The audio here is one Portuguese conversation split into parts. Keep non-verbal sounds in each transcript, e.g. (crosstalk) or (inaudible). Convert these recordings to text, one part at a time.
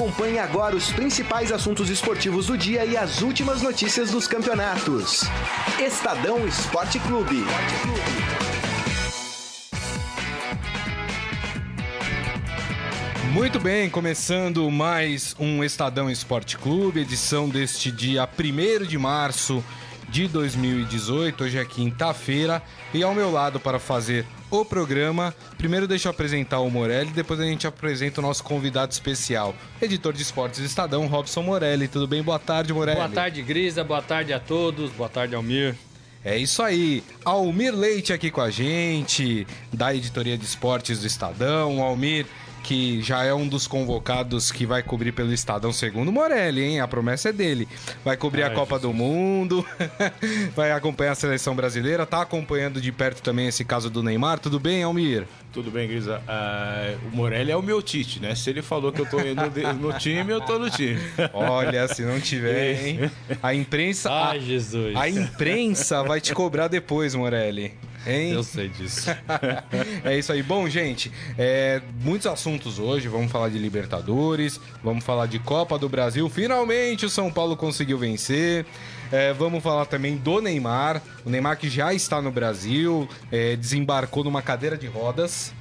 Acompanhe agora os principais assuntos esportivos do dia e as últimas notícias dos campeonatos. Estadão Esporte Clube. Muito bem, começando mais um Estadão Esporte Clube, edição deste dia 1 de março de 2018. Hoje é quinta-feira e ao meu lado para fazer o programa, primeiro deixa eu apresentar o Morelli, depois a gente apresenta o nosso convidado especial, editor de esportes do Estadão, Robson Morelli. Tudo bem? Boa tarde, Morelli. Boa tarde, Grisa. Boa tarde a todos. Boa tarde, Almir. É isso aí, Almir Leite aqui com a gente, da editoria de esportes do Estadão. Almir, que já é um dos convocados que vai cobrir pelo Estadão segundo Morelli, hein? A promessa é dele. Vai cobrir Ai, a Copa Jesus. do Mundo, (laughs) vai acompanhar a seleção brasileira, tá acompanhando de perto também esse caso do Neymar. Tudo bem, Almir? Tudo bem, Grisa. Uh, o Morelli é o meu Tite, né? Se ele falou que eu tô indo no time, eu tô no time. Olha, se não tiver, hein? A imprensa. Ai, a, Jesus. A imprensa vai te cobrar depois, Morelli. Hein? Eu sei disso. (laughs) é isso aí. Bom, gente, é, muitos assuntos hoje. Vamos falar de Libertadores, vamos falar de Copa do Brasil. Finalmente o São Paulo conseguiu vencer. É, vamos falar também do Neymar. O Neymar que já está no Brasil, é, desembarcou numa cadeira de rodas.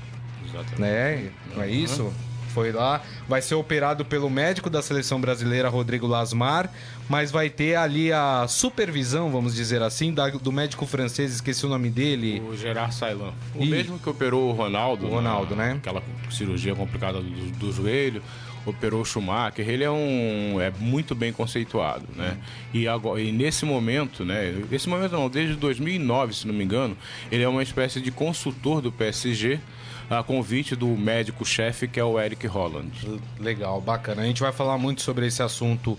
Exatamente. Né? Não é isso? Foi lá. Vai ser operado pelo médico da seleção brasileira, Rodrigo Lasmar, mas vai ter ali a supervisão, vamos dizer assim, da, do médico francês, esqueci o nome dele. O Gerard Sailan. O e... mesmo que operou o Ronaldo. O Ronaldo, na, né? Aquela cirurgia complicada do, do joelho operou o Schumacher, ele é um é muito bem conceituado, né? E agora e nesse momento, né? Esse momento não, desde 2009, se não me engano, ele é uma espécie de consultor do PSG a convite do médico-chefe, que é o Eric Holland. Legal, bacana. A gente vai falar muito sobre esse assunto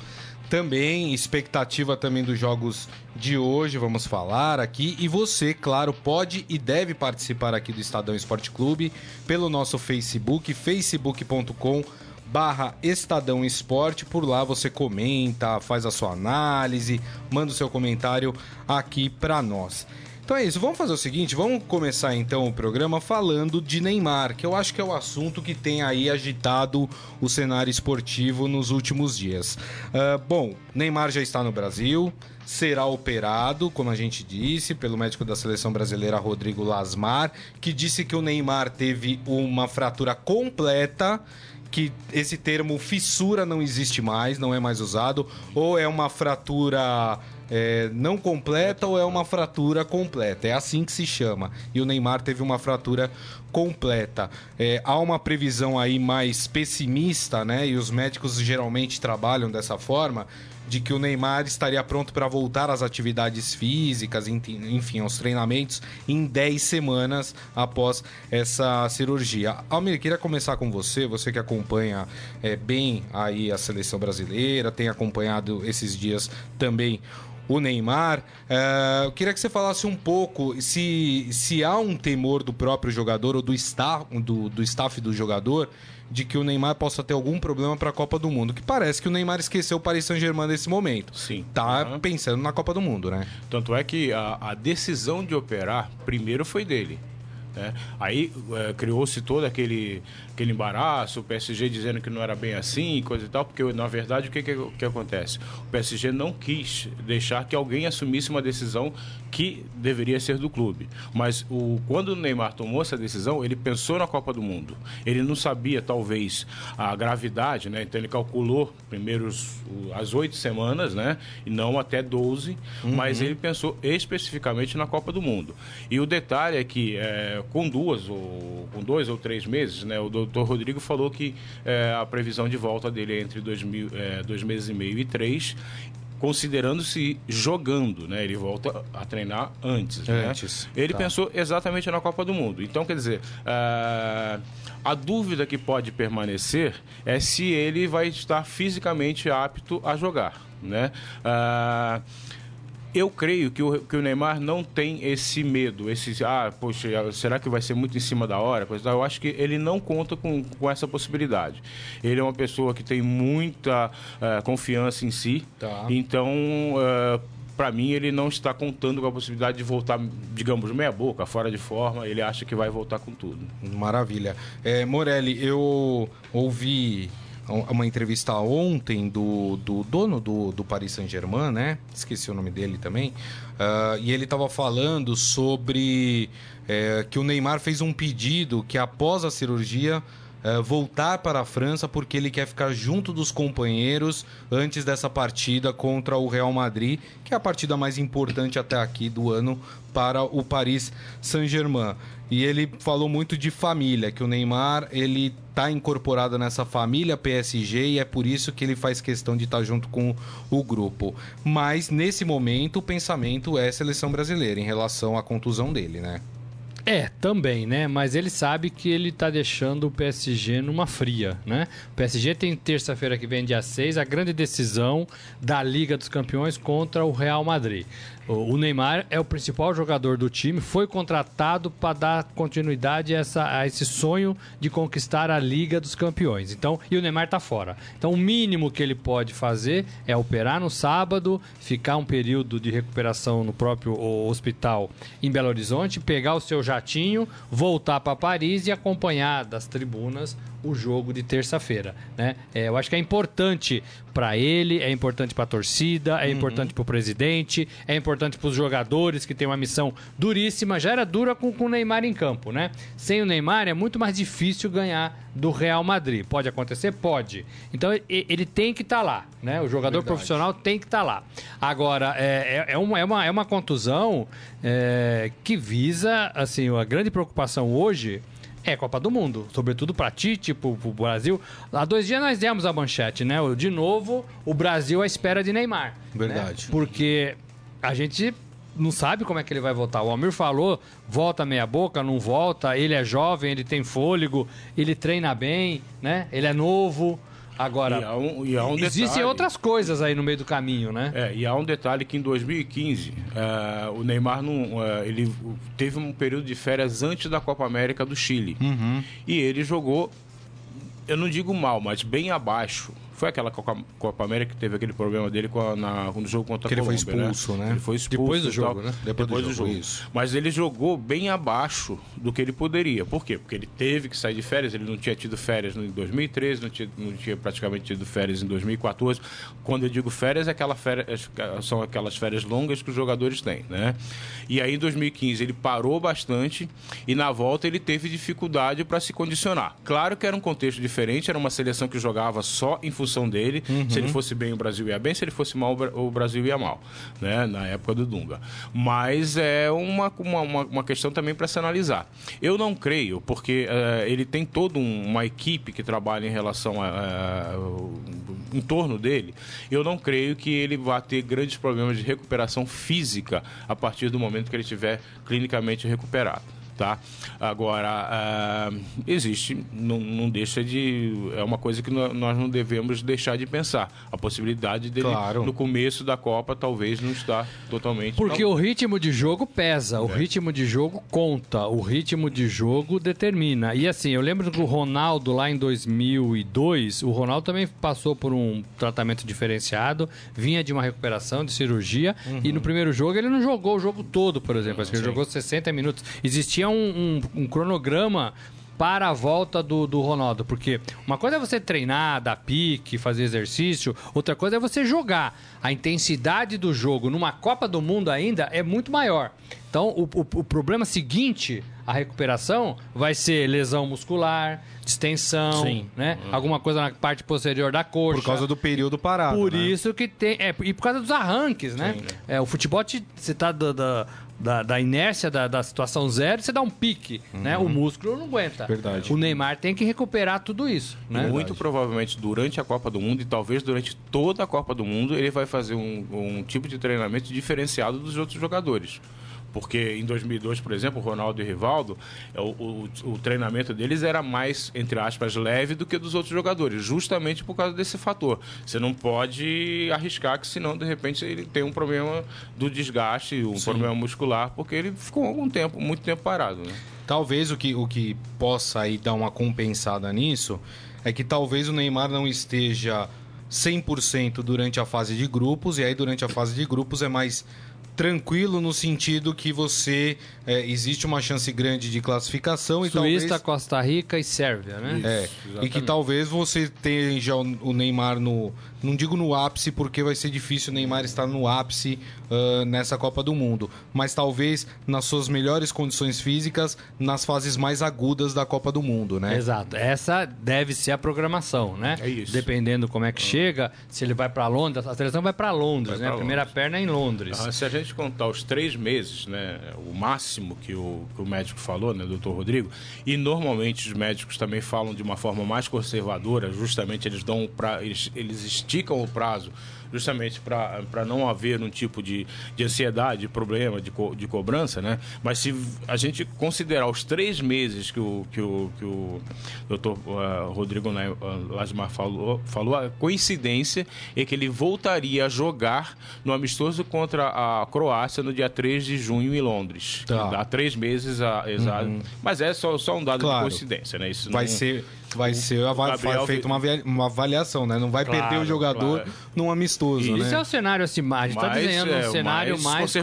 também, expectativa também dos jogos de hoje, vamos falar aqui. E você, claro, pode e deve participar aqui do Estadão Esporte Clube pelo nosso Facebook, facebook.com barra Estadão Esporte. Por lá você comenta, faz a sua análise, manda o seu comentário aqui para nós. Então é isso, vamos fazer o seguinte, vamos começar então o programa falando de Neymar, que eu acho que é o assunto que tem aí agitado o cenário esportivo nos últimos dias. Uh, bom, Neymar já está no Brasil, será operado, como a gente disse, pelo médico da seleção brasileira Rodrigo Lasmar, que disse que o Neymar teve uma fratura completa que esse termo fissura não existe mais, não é mais usado, ou é uma fratura é, não completa ou é uma fratura completa. É assim que se chama. E o Neymar teve uma fratura completa. É, há uma previsão aí mais pessimista, né? E os médicos geralmente trabalham dessa forma. De que o Neymar estaria pronto para voltar às atividades físicas, enfim, aos treinamentos, em 10 semanas após essa cirurgia. Almir, queria começar com você, você que acompanha é, bem aí a seleção brasileira, tem acompanhado esses dias também o Neymar. Uh, eu queria que você falasse um pouco se, se há um temor do próprio jogador ou do staff, do, do staff do jogador de que o Neymar possa ter algum problema para a Copa do Mundo. Que parece que o Neymar esqueceu o Paris Saint-Germain nesse momento. Sim. Tá uhum. pensando na Copa do Mundo, né? Tanto é que a, a decisão de operar primeiro foi dele. Né? Aí é, criou-se todo aquele, aquele embaraço, o PSG dizendo que não era bem assim e coisa e tal, porque na verdade o que, que, que acontece? O PSG não quis deixar que alguém assumisse uma decisão que deveria ser do clube. Mas o, quando o Neymar tomou essa decisão, ele pensou na Copa do Mundo. Ele não sabia, talvez, a gravidade, né? Então ele calculou primeiro as oito semanas, né? E não até 12, uhum. mas ele pensou especificamente na Copa do Mundo. E o detalhe é que é, com duas ou com dois ou três meses, né? O doutor Rodrigo falou que é, a previsão de volta dele é entre dois, mil, é, dois meses e meio e três considerando-se jogando, né? Ele volta a treinar antes. Né? Antes. Né? Ele tá. pensou exatamente na Copa do Mundo. Então, quer dizer, uh, a dúvida que pode permanecer é se ele vai estar fisicamente apto a jogar, né? Uh, eu creio que o, que o Neymar não tem esse medo, esse, ah, poxa, será que vai ser muito em cima da hora? Eu acho que ele não conta com, com essa possibilidade. Ele é uma pessoa que tem muita uh, confiança em si, tá. então. Uh, para mim, ele não está contando com a possibilidade de voltar, digamos, meia boca, fora de forma. Ele acha que vai voltar com tudo. Maravilha. É, Morelli, eu ouvi uma entrevista ontem do, do dono do, do Paris Saint-Germain, né? Esqueci o nome dele também. Uh, e ele estava falando sobre é, que o Neymar fez um pedido que após a cirurgia é, voltar para a França porque ele quer ficar junto dos companheiros antes dessa partida contra o Real Madrid, que é a partida mais importante até aqui do ano para o Paris Saint-Germain. E ele falou muito de família, que o Neymar ele está incorporado nessa família PSG e é por isso que ele faz questão de estar tá junto com o grupo. Mas nesse momento o pensamento é seleção brasileira em relação à contusão dele, né? É, também, né? Mas ele sabe que ele tá deixando o PSG numa fria, né? O PSG tem terça-feira que vem, dia 6, a grande decisão da Liga dos Campeões contra o Real Madrid. O Neymar é o principal jogador do time, foi contratado para dar continuidade a, essa, a, esse sonho de conquistar a Liga dos Campeões. Então, e o Neymar está fora. Então, o mínimo que ele pode fazer é operar no sábado, ficar um período de recuperação no próprio hospital em Belo Horizonte, pegar o seu jatinho, voltar para Paris e acompanhar das tribunas o jogo de terça-feira, né? É, eu acho que é importante para ele, é importante para a torcida, é uhum. importante para o presidente, é importante para os jogadores que têm uma missão duríssima. Já era dura com, com o Neymar em campo, né? Sem o Neymar é muito mais difícil ganhar do Real Madrid. Pode acontecer? Pode. Então ele tem que estar tá lá, né? O jogador Verdade. profissional tem que estar tá lá. Agora, é, é, é, uma, é, uma, é uma contusão é, que visa, assim, a grande preocupação hoje é Copa do Mundo, sobretudo para ti, tipo, pro Brasil. Há dois dias nós demos a manchete, né? De novo, o Brasil à espera de Neymar. Né? Verdade. Né? Porque a gente não sabe como é que ele vai voltar. O Almir falou, volta meia boca, não volta, ele é jovem, ele tem fôlego, ele treina bem, né? Ele é novo. Agora, e há um, e há um existem detalhe, outras coisas aí no meio do caminho, né? É, e há um detalhe que em 2015 uh, é, o Neymar não, uh, ele teve um período de férias antes da Copa América do Chile. Uhum. E ele jogou, eu não digo mal, mas bem abaixo foi aquela Copa América que teve aquele problema dele com a, na, no jogo contra a Colômbia, ele foi né? expulso, né? né? Ele foi expulso. Depois do jogo, né? Depois, Depois do, jogo, do jogo. Mas ele jogou bem abaixo do que ele poderia. Por quê? Porque ele teve que sair de férias, ele não tinha tido férias em 2013, não tinha, não tinha praticamente tido férias em 2014. Quando eu digo férias, é aquela férias, são aquelas férias longas que os jogadores têm, né? E aí em 2015 ele parou bastante e na volta ele teve dificuldade para se condicionar. Claro que era um contexto diferente, era uma seleção que jogava só em função dele. Uhum. Se ele uhum. fosse bem, o Brasil ia bem. Se ele fosse mal, o Brasil ia mal, né? Na época do Dunga. Mas é uma, uma, uma questão também para se analisar. Eu não creio, porque uh, ele tem toda um, uma equipe que trabalha em relação a, uh, em torno dele. Eu não creio que ele vá ter grandes problemas de recuperação física a partir do momento que ele estiver clinicamente recuperado tá? Agora, uh, existe, não, não, deixa de. É uma coisa que nós não devemos deixar de pensar. A possibilidade dele, claro. no começo da Copa, talvez não estar totalmente. Porque o ritmo de jogo pesa, o é. ritmo de jogo conta, o ritmo de jogo determina. E assim, eu lembro que o Ronaldo, lá em 2002, o Ronaldo também passou por um tratamento diferenciado, vinha de uma recuperação, de cirurgia, uhum. e no primeiro jogo ele não jogou o jogo todo, por exemplo. Acho que ele jogou 60 minutos. Existia um, um, um cronograma para a volta do, do Ronaldo. Porque uma coisa é você treinar, dar pique, fazer exercício, outra coisa é você jogar. A intensidade do jogo numa Copa do Mundo ainda é muito maior. Então, o, o, o problema seguinte, a recuperação, vai ser lesão muscular, distensão, Sim. né? Uhum. Alguma coisa na parte posterior da coxa. Por causa do período parado. Por né? isso que tem. É, e por causa dos arranques, né? Sim. É, o futebol, te, você tá da, da, da, da inércia da, da, situação zero, você dá um pique, uhum. né? O músculo não aguenta. Verdade. O Neymar tem que recuperar tudo isso, né? Muito provavelmente durante a Copa do Mundo e talvez durante toda a Copa do Mundo ele vai fazer um, um tipo de treinamento diferenciado dos outros jogadores. Porque em 2002, por exemplo, Ronaldo e Rivaldo, é, o, o, o, treinamento deles era mais, entre aspas, leve do que dos outros jogadores, justamente por causa desse fator. Você não pode arriscar que senão, de repente, ele tem um problema do desgaste, um Sim. problema muscular, porque ele ficou algum tempo, muito tempo parado. Né? Talvez o que, o que possa aí dar uma compensada nisso é que talvez o Neymar não esteja 100% durante a fase de grupos, e aí durante a fase de grupos é mais tranquilo no sentido que você é, existe uma chance grande de classificação e Suíça, talvez Costa Rica e Sérvia, né? é, e que talvez você tenha já o Neymar no não digo no ápice porque vai ser difícil o Neymar estar no ápice ah, nessa Copa do Mundo, mas talvez nas suas melhores condições físicas nas fases mais agudas da Copa do Mundo, né? Exato. Essa deve ser a programação, né? É isso. Dependendo como é que chega, se ele vai para Londres, a seleção vai para Londres, Vai né? pra a primeira Londres. perna é em Londres. Ah, se a gente contar os três meses, né, o máximo que o, que o médico falou, né, doutor Rodrigo, e normalmente os médicos também falam de uma forma mais conservadora, justamente eles dão pra, eles, eles esticam o prazo justamente para não haver um tipo de, de ansiedade, de problema, de, co, de cobrança, né? Mas se a gente considerar os três meses que o, que o, que o doutor uh, Rodrigo uh, Lasmar falou, falou, a coincidência é que ele voltaria a jogar no amistoso contra a Croácia no dia 3 de junho em Londres. Tá. Há três meses, a, exato. Mas é só, só um dado Claro. de coincidência, né? Isso Vai não- ser vai ser ava- Gabriel feita uma, uma avaliação, né? Não vai Claro, perder o jogador claro. num amistoso, Isso. né? Isso é o cenário assim, está Mais, desenhando é, um cenário mais mais,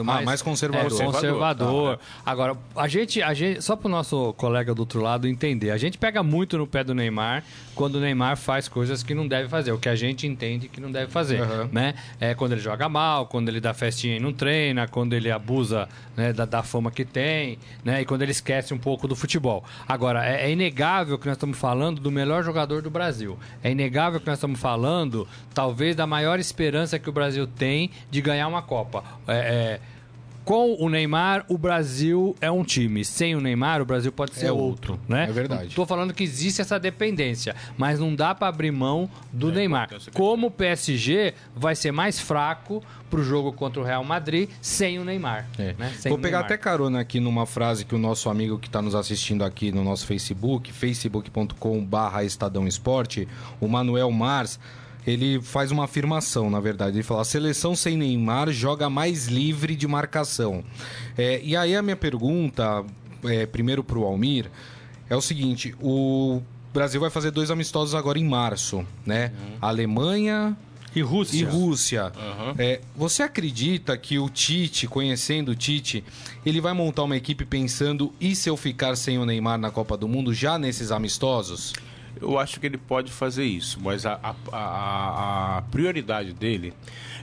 Ah, mais, mais conservador. é, conservador. Conservador, tá, Agora, a gente, a gente, só para o nosso colega do outro lado entender, a gente pega muito no pé do Neymar quando o Neymar faz coisas que não deve fazer, o que a gente entende que não deve fazer, Aham. né? É quando ele joga mal, quando ele dá festinha e não treina, quando ele abusa né, da, da fama que tem, né? E quando ele esquece um pouco do futebol. Agora, é, é inegável que nós estamos falando do melhor jogador do Brasil. É inegável que nós estamos falando, talvez, da maior esperança que o Brasil tem de ganhar uma Copa. É, é, com o Neymar, o Brasil é um time. Sem o Neymar, o Brasil pode ser É outro, outro. né? É verdade. Estou falando que existe essa dependência, mas não dá para abrir mão do Neymar. importância que Como o PSG vai ser mais fraco para o jogo contra o Real Madrid sem o Neymar. É. né? Sem Vou pegar Neymar. até carona aqui numa frase que o nosso amigo que está nos assistindo aqui no nosso Facebook, facebook.com/barra Estadão Esporte, o Manuel Mars, ele faz uma afirmação, na verdade. Ele fala: a seleção sem Neymar joga mais livre de marcação. É, e aí a minha pergunta, é, primeiro para o Almir, é o seguinte: o Brasil vai fazer dois amistosos agora em março, né? Alemanha E Rússia. e Rússia. Aham. É, você acredita que o Tite, conhecendo o Tite, ele vai montar uma equipe pensando e se eu ficar sem o Neymar na Copa do Mundo já nesses amistosos? Eu acho que ele pode fazer isso, mas a, a- a- a prioridade dele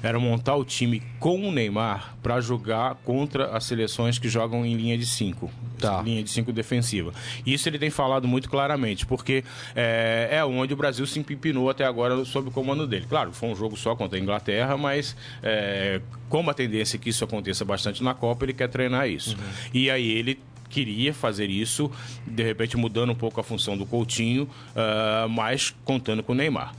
era montar o time com o Neymar para jogar contra as seleções que jogam em linha de 5. Tá. Linha de 5 defensiva. Isso ele tem falado muito claramente, porque é, é onde o Brasil se empipinou até agora sob o comando dele. Claro, foi um jogo só contra a Inglaterra, mas é, como a tendência é que isso aconteça bastante na Copa, ele quer treinar isso. E aí ele queria fazer isso, de repente mudando um pouco a função do Coutinho, ah, mas contando com o Neymar.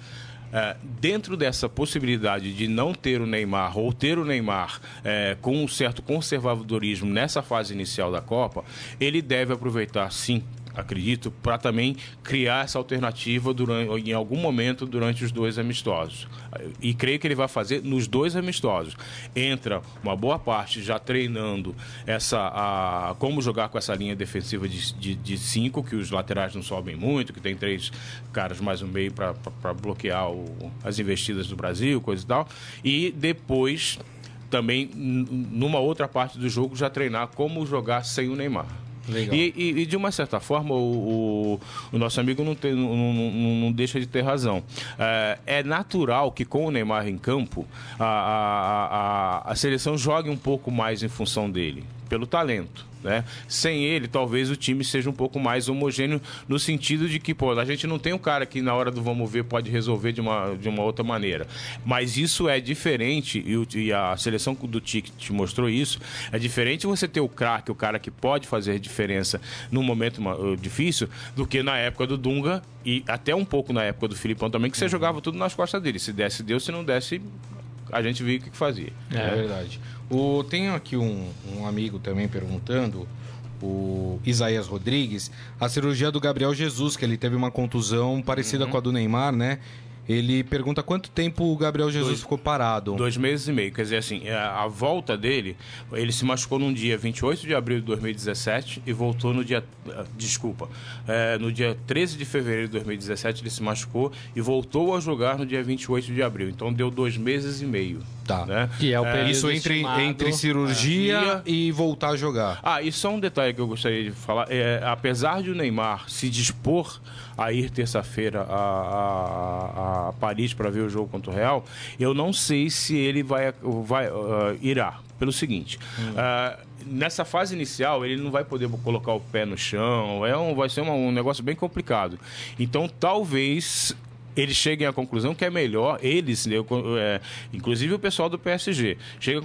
Ah, dentro dessa possibilidade de não ter o Neymar ou ter o Neymar eh, com um certo conservadorismo nessa fase inicial da Copa, ele deve aproveitar sim. Acredito, para também criar essa alternativa durante, em algum momento durante os dois amistosos. E creio que ele vai fazer nos dois amistosos. Entra uma boa parte já treinando essa a, como jogar com essa linha defensiva de, de, de cinco, que os laterais não sobem muito, que tem três caras mais no meio para bloquear o- as investidas do Brasil, coisa e tal. E depois também, numa outra parte do jogo, já treinar como jogar sem o Neymar. E, e- e, de uma certa forma, o, o- o nosso amigo não, tem- não- não- não deixa de ter razão. É, é natural que com o Neymar em campo, a, a- a- a seleção jogue um pouco mais em função dele, pelo talento. Né? Sem ele, talvez o time seja um pouco mais homogêneo no sentido de que, pô, a gente não tem um cara que na hora do vamos ver pode resolver de uma, de uma outra maneira. Mas isso é diferente, e, e a seleção do Tique te mostrou isso, é diferente você ter o craque, o cara que pode fazer diferença num momento uh, difícil, do que na época do Dunga e até um pouco na época do Filipão também, que você jogava tudo nas costas dele. Se desse, deu, se não desse, a gente via o que que fazia. É, verdade. O, tem aqui um, um amigo também perguntando, o Isaías Rodrigues, a cirurgia do Gabriel Jesus, que ele teve uma contusão parecida com a do Neymar, né? Ele pergunta quanto tempo o Gabriel Jesus Dois- ficou parado. Dois meses e meio. Quer dizer, assim, a, a volta dele, ele se machucou num dia 28 de abril de 2017 e voltou no dia. ah, Desculpa. é, no dia 13 de fevereiro de 2017 ele se machucou e voltou a jogar no dia 28 de abril. Então deu dois meses e meio. Tá. Né? Que é o período Isso entre, estimado. entre cirurgia É. e voltar a jogar. Ah, e só um detalhe que eu gostaria de falar. É, apesar de o Neymar se dispor a ir terça-feira a, a- a Paris para ver o jogo contra o Real, eu não sei se ele vai, vai ah, irá. Pelo seguinte, ah, nessa fase inicial ele não vai poder colocar o pé no chão, é um, vai ser uma- um negócio bem complicado. Então talvez eles cheguem à conclusão que é melhor, eles, né, eu, é, inclusive o pessoal do PSG, chega à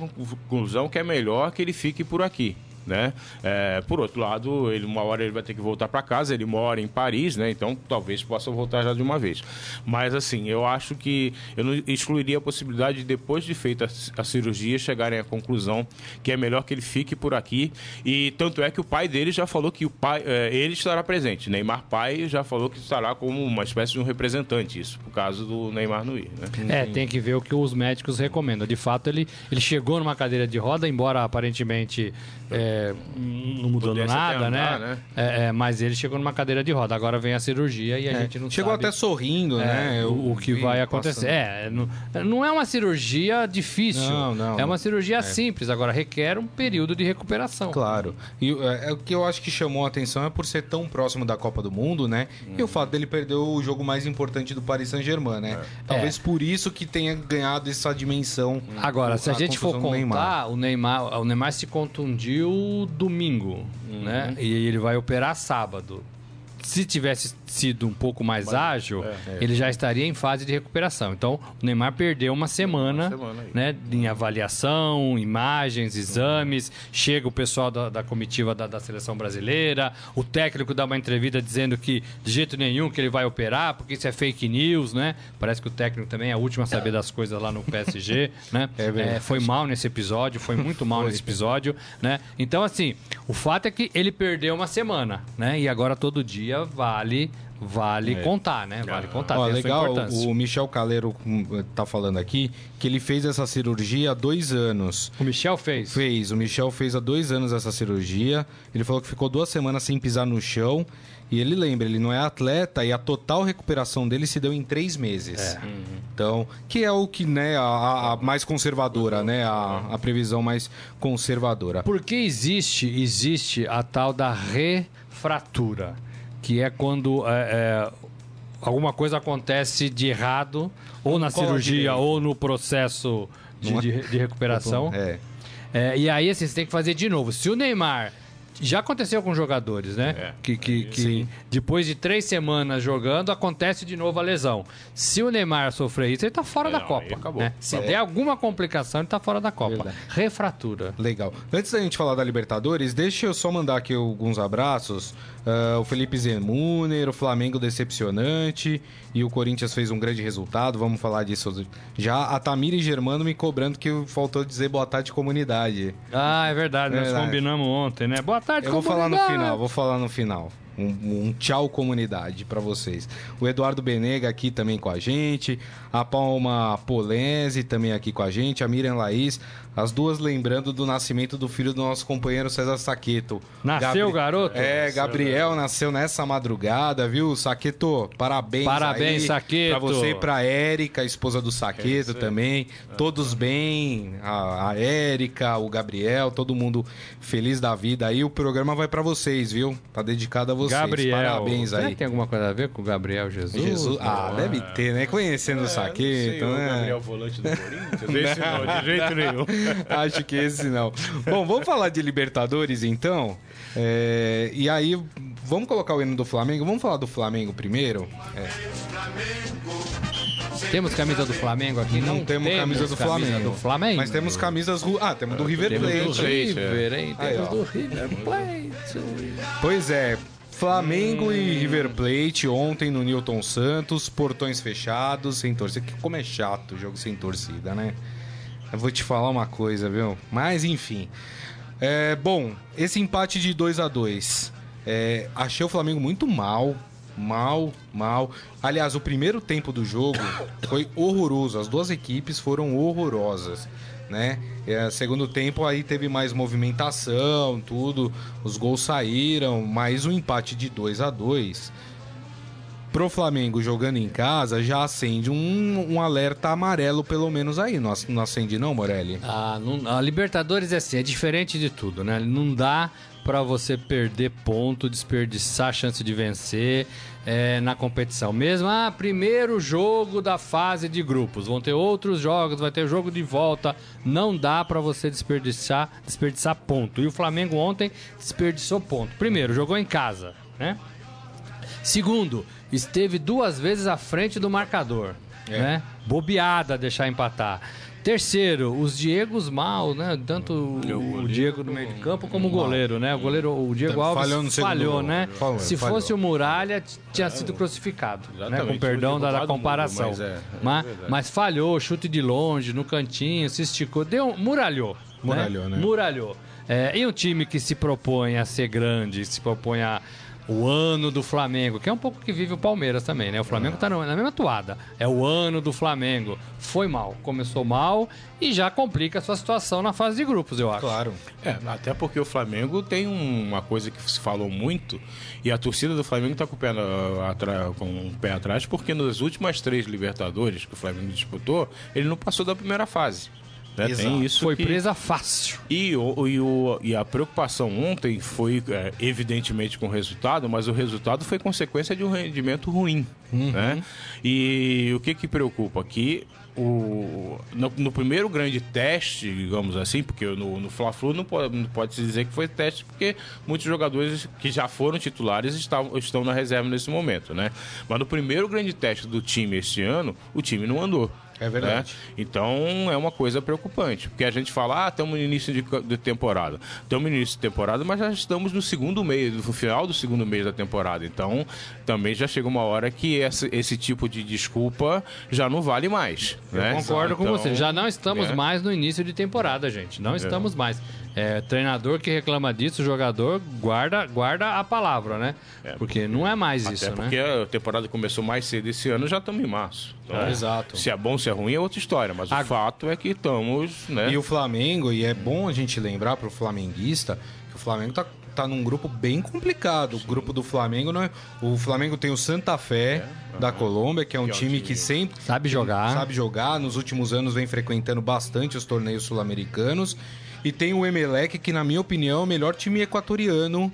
conclusão que é melhor que ele fique por aqui. Né? É, por outro lado, ele, uma hora ele vai ter que voltar para casa, ele mora em Paris, né? então talvez possa voltar já de uma vez. Mas assim, eu acho que eu não excluiria a possibilidade de, depois de feita a, cirurgia, chegarem à conclusão que é melhor que ele fique por aqui. E tanto é que o pai dele já falou que o pai, é, ele estará presente. Neymar pai já falou que estará como uma espécie de um representante, isso, por caso do Neymar não ir. Né? É, tem que ver o que os médicos recomendam. De fato, ele, ele chegou numa cadeira de roda, embora aparentemente é, não mudou Pudesse nada, andar, né? né? É, é, mas ele chegou numa cadeira de roda. Agora vem a cirurgia e a gente não Chegou sabe até sorrindo, é, né? o, o que vai acontecer. É, não, não é uma cirurgia difícil. Não, não, é uma cirurgia simples. Agora requer um período de recuperação. Claro. E é, é, o que eu acho que chamou a atenção é por ser tão próximo da Copa do Mundo, né? E o fato dele perder o jogo mais importante do Paris Saint-Germain, né? Talvez por isso que tenha ganhado essa dimensão. Agora, se a, gente for contar, Neymar. o Neymar, o Neymar se contundiu domingo, Uhum. né? E ele vai operar sábado. Se tivesse sido um pouco mais ágil, é. ele já estaria em fase de recuperação. Então, o Neymar perdeu uma semana, semana aí. né, em avaliação, imagens, exames. Chega o pessoal da, da comitiva da, da seleção brasileira. O técnico dá uma entrevista dizendo que de jeito nenhum que ele vai operar, porque isso é fake news, né? Parece que o técnico também é a última a saber das coisas lá no PSG, (laughs) né? É. É, foi mal nesse episódio, foi muito mal nesse episódio, né? Então, assim, o fato é que ele perdeu uma semana, né? E agora todo dia vale, vale contar, né? Vale contar, Ó, legal, importância. o Michel Caleiro hum, tá falando aqui que ele fez essa cirurgia há dois anos. O Michel fez. Fez, o Michel fez há dois anos essa cirurgia. Ele falou que ficou duas semanas sem pisar no chão. E ele lembra, ele não é atleta e a total recuperação dele se deu em três meses. Então, que é o que, né, a, a mais conservadora, né? A, a previsão mais conservadora. Porque existe, existe a tal da refratura, que é quando é, é, alguma coisa acontece de errado, ou na cola cirurgia, direito. ou no processo de, é? de- de recuperação. É. É, e aí, assim, você tem que fazer de novo. Se o Neymar. Já aconteceu com jogadores, né? É. Que, que, que depois de três semanas jogando, acontece de novo a lesão. Se o Neymar sofrer isso, ele tá fora É, da não, Copa. acabou. né? Se der alguma complicação, ele tá fora da Copa. Verdade. Refratura. Legal. Antes da gente falar da Libertadores, deixa eu só mandar aqui alguns abraços. Ah, o Felipe Zemuner, o Flamengo decepcionante e o Corinthians fez um grande resultado. Vamos falar disso já. A Tamira e Germano me cobrando que faltou dizer boa tarde, comunidade. Ah, é verdade. Nós Verdade. combinamos ontem, né? Boa tarde, Eu vou falar no comunidade. final, vou falar no final. Um, um tchau comunidade pra vocês. O Eduardo Benega aqui também com a gente, a Palma Polese também aqui com a gente, a Miriam Laís, as duas lembrando do nascimento do filho do nosso companheiro César Saqueto. Nasceu o garoto? É, Gabriel nasceu nessa madrugada, viu? Saqueto, parabéns Parabéns, aí Saqueto. Pra você e pra Érica, esposa do Saqueto também. Todos bem, a, a Érica, o Gabriel, todo mundo feliz da vida. Aí o programa vai pra vocês, viu? Tá dedicado a vocês. Gabriel. Parabéns Será aí. que tem alguma coisa a ver com o Gabriel Jesus? Jesus, ah, deve ter, né? Conhecendo o Saqueto, o né? Gabriel Volante do Corinthians? (laughs) Esse não, de jeito nenhum. (laughs) Acho que esse não. Bom, vamos falar de Libertadores então. É, e aí, vamos colocar o hino do Flamengo? Vamos falar do Flamengo primeiro? É, Temos camisa do Flamengo aqui? não, temos, camisa do Flamengo. do Flamengo. Mas temos camisas. ru- Ah, temos do River Temos Plate. do River, hein? Temos do River Plate. Pois é. Flamengo e River Plate ontem no Newton Santos, portões fechados, sem torcida. Que Como é chato o jogo sem torcida, né? Eu vou te falar uma coisa, viu? Mas enfim. É, bom, esse empate de 2 a 2 é, achei o Flamengo muito mal. Mal, mal. Aliás, o primeiro tempo do jogo foi horroroso. As duas equipes foram horrorosas, né? É, segundo tempo aí teve mais movimentação, tudo. Os gols saíram, mas o empate de 2 a 2 pro Flamengo jogando em casa já acende um, um alerta amarelo, pelo menos aí. Não, não acende, não, Morelli? Ah, não- a Libertadores é assim, é diferente de tudo, né? Não dá pra você perder ponto, desperdiçar a chance de vencer é, na competição. Mesmo, ah, primeiro jogo da fase de grupos, vão ter outros jogos, vai ter jogo de volta. Não dá pra você desperdiçar, desperdiçar ponto. E o Flamengo ontem desperdiçou ponto. Primeiro, jogou em casa, né? Segundo, esteve duas vezes à frente do marcador, né? Bobeada deixar empatar. Terceiro, os Diegos mal, né? Tanto o, o Diego no meio de campo como o goleiro, né? O goleiro, o Diego Falhou Alves falhou, gol. né? Falhou, Se falhou. fosse o Muralha, tinha sido crucificado, né? Com perdão da, da comparação. muito, mas é, é mas, mas falhou, chute de longe, no cantinho, se esticou, deu, muralhou. Muralhou, né? Muralhou. É, e um time que se propõe a ser grande, se propõe a o ano do Flamengo, que é um pouco que vive o Palmeiras também, né? O Flamengo tá no- na mesma toada. É o ano do Flamengo. Foi mal, começou mal e já complica a sua situação na fase de grupos, eu acho. Claro. É, até porque o Flamengo tem uma coisa que se falou muito e a torcida do Flamengo está com, o pé atra- com o pé atrás porque nas últimas três Libertadores que o Flamengo disputou, ele não passou da primeira fase. Né? Tem isso Foi que- presa fácil. E, o, e, o- e a preocupação ontem foi, é, evidentemente, com o resultado, mas o resultado foi consequência de um rendimento ruim. Né? E o que, que preocupa? Que o, no, no primeiro grande teste, digamos assim, porque no, no Fla-Flu não pode, não pode se dizer que foi teste, porque muitos jogadores que já foram titulares estavam, estão na reserva nesse momento. Né? Mas no primeiro grande teste do time este ano, o time não andou. É verdade. né? Então é uma coisa preocupante, porque a gente fala, ah, estamos no início de, de temporada. Estamos no início de temporada, mas já estamos no segundo mês, no final do segundo mês da temporada. Então também já chega uma hora que esse, esse tipo de desculpa já não vale mais. né? Concordo com Então, você. Já não estamos né? mais no início de temporada, gente. Não estamos mais. É, treinador que reclama disso, jogador guarda, guarda a palavra, né? porque não é mais Até isso, porque né? a temporada começou mais cedo esse ano, já estamos em março. Então, Exato. Se é bom, se é ruim, é outra história. Mas o fato é que estamos, né? E o Flamengo, e é bom a gente lembrar pro flamenguista que o Flamengo tá, tá num grupo bem complicado. O grupo do Flamengo não é. O Flamengo tem o Santa Fé da Colômbia, que é um Que é time time- que sempre Sabe jogar. sabe jogar. Nos últimos anos vem frequentando bastante os torneios sul-americanos. E tem o Emelec, que na minha opinião é o melhor time equatoriano,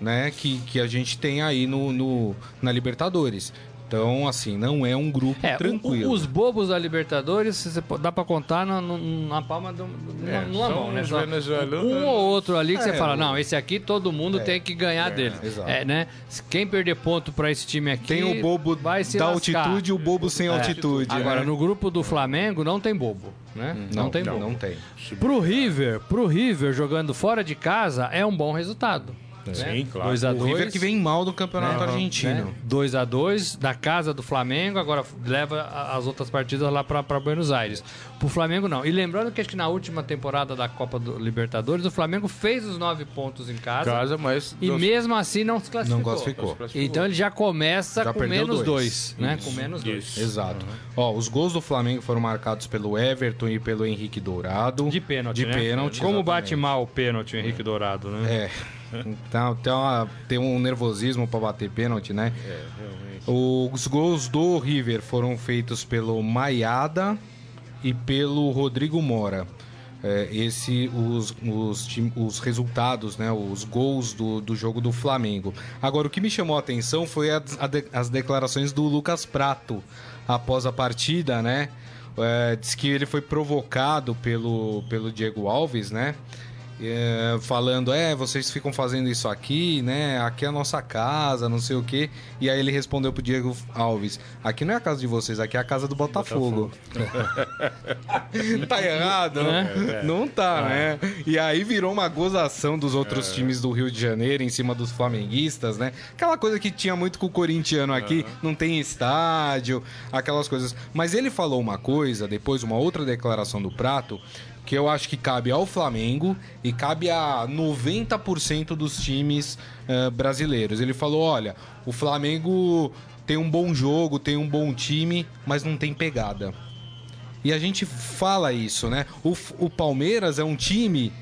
né? Que, que a gente tem aí no, no- na Libertadores. Então, assim, não é um grupo É, tranquilo. o- os bobos da Libertadores, você dá pra contar na, na palma do, É, numa mão, né? Um ou outro ali que você É, fala, o- não, esse aqui todo mundo tem que ganhar dele. exato. É, né? Quem perder ponto pra esse time aqui Tem o bobo vai se da lascar. altitude e o bobo sem altitude. Agora, né? no grupo do Flamengo não tem bobo, né? Não, tem bobo. Não tem. Pro River, pro River jogando fora de casa é um bom resultado. Sim, claro. 2 a O 2 River que vem mal do campeonato argentino. 2 a 2 da casa do Flamengo, agora leva as outras partidas lá pra Buenos Aires. Pro Flamengo não. E lembrando que acho que na última temporada da Copa do Libertadores, o Flamengo fez os nove pontos em casa, Casa, mas e não- mesmo assim não se classificou. Não classificou. Então ele já começa Já com menos dois. dois, né? Com menos dois. Exato. Ó, os gols do Flamengo foram marcados pelo Everton e pelo Henrique Dourado. De pênalti, De né? pênalti. Como exatamente. bate mal o pênalti o Henrique Dourado, né? É. Então, tem, uma- tem um nervosismo pra bater pênalti, né? Os gols do River foram feitos pelo Maiada e pelo Rodrigo Mora. É, esse, os, os, os resultados, né? Os gols do, do jogo do Flamengo. Agora, o que me chamou a atenção foi as, a de- as declarações do Lucas Prato após a partida, né? É, diz que ele foi provocado pelo, pelo Diego Alves, né? É, falando, é, vocês ficam fazendo isso aqui, né? Aqui é a nossa casa, não sei o quê. E aí ele respondeu pro Diego Alves: aqui não é a casa de vocês, aqui é a casa do Botafogo. (laughs) tá errado, né? Não tá, né? E aí virou uma gozação dos outros times do Rio de Janeiro em cima dos flamenguistas, né? Aquela coisa que tinha muito com o corintiano aqui, não tem estádio, aquelas coisas. Mas ele falou uma coisa, depois uma outra declaração do Prato, que eu acho que cabe ao Flamengo e cabe a 90% dos times eh, brasileiros. Ele falou: olha, o Flamengo tem um bom jogo, tem um bom time, mas não tem pegada. E a gente fala isso, né? O, o Palmeiras é um time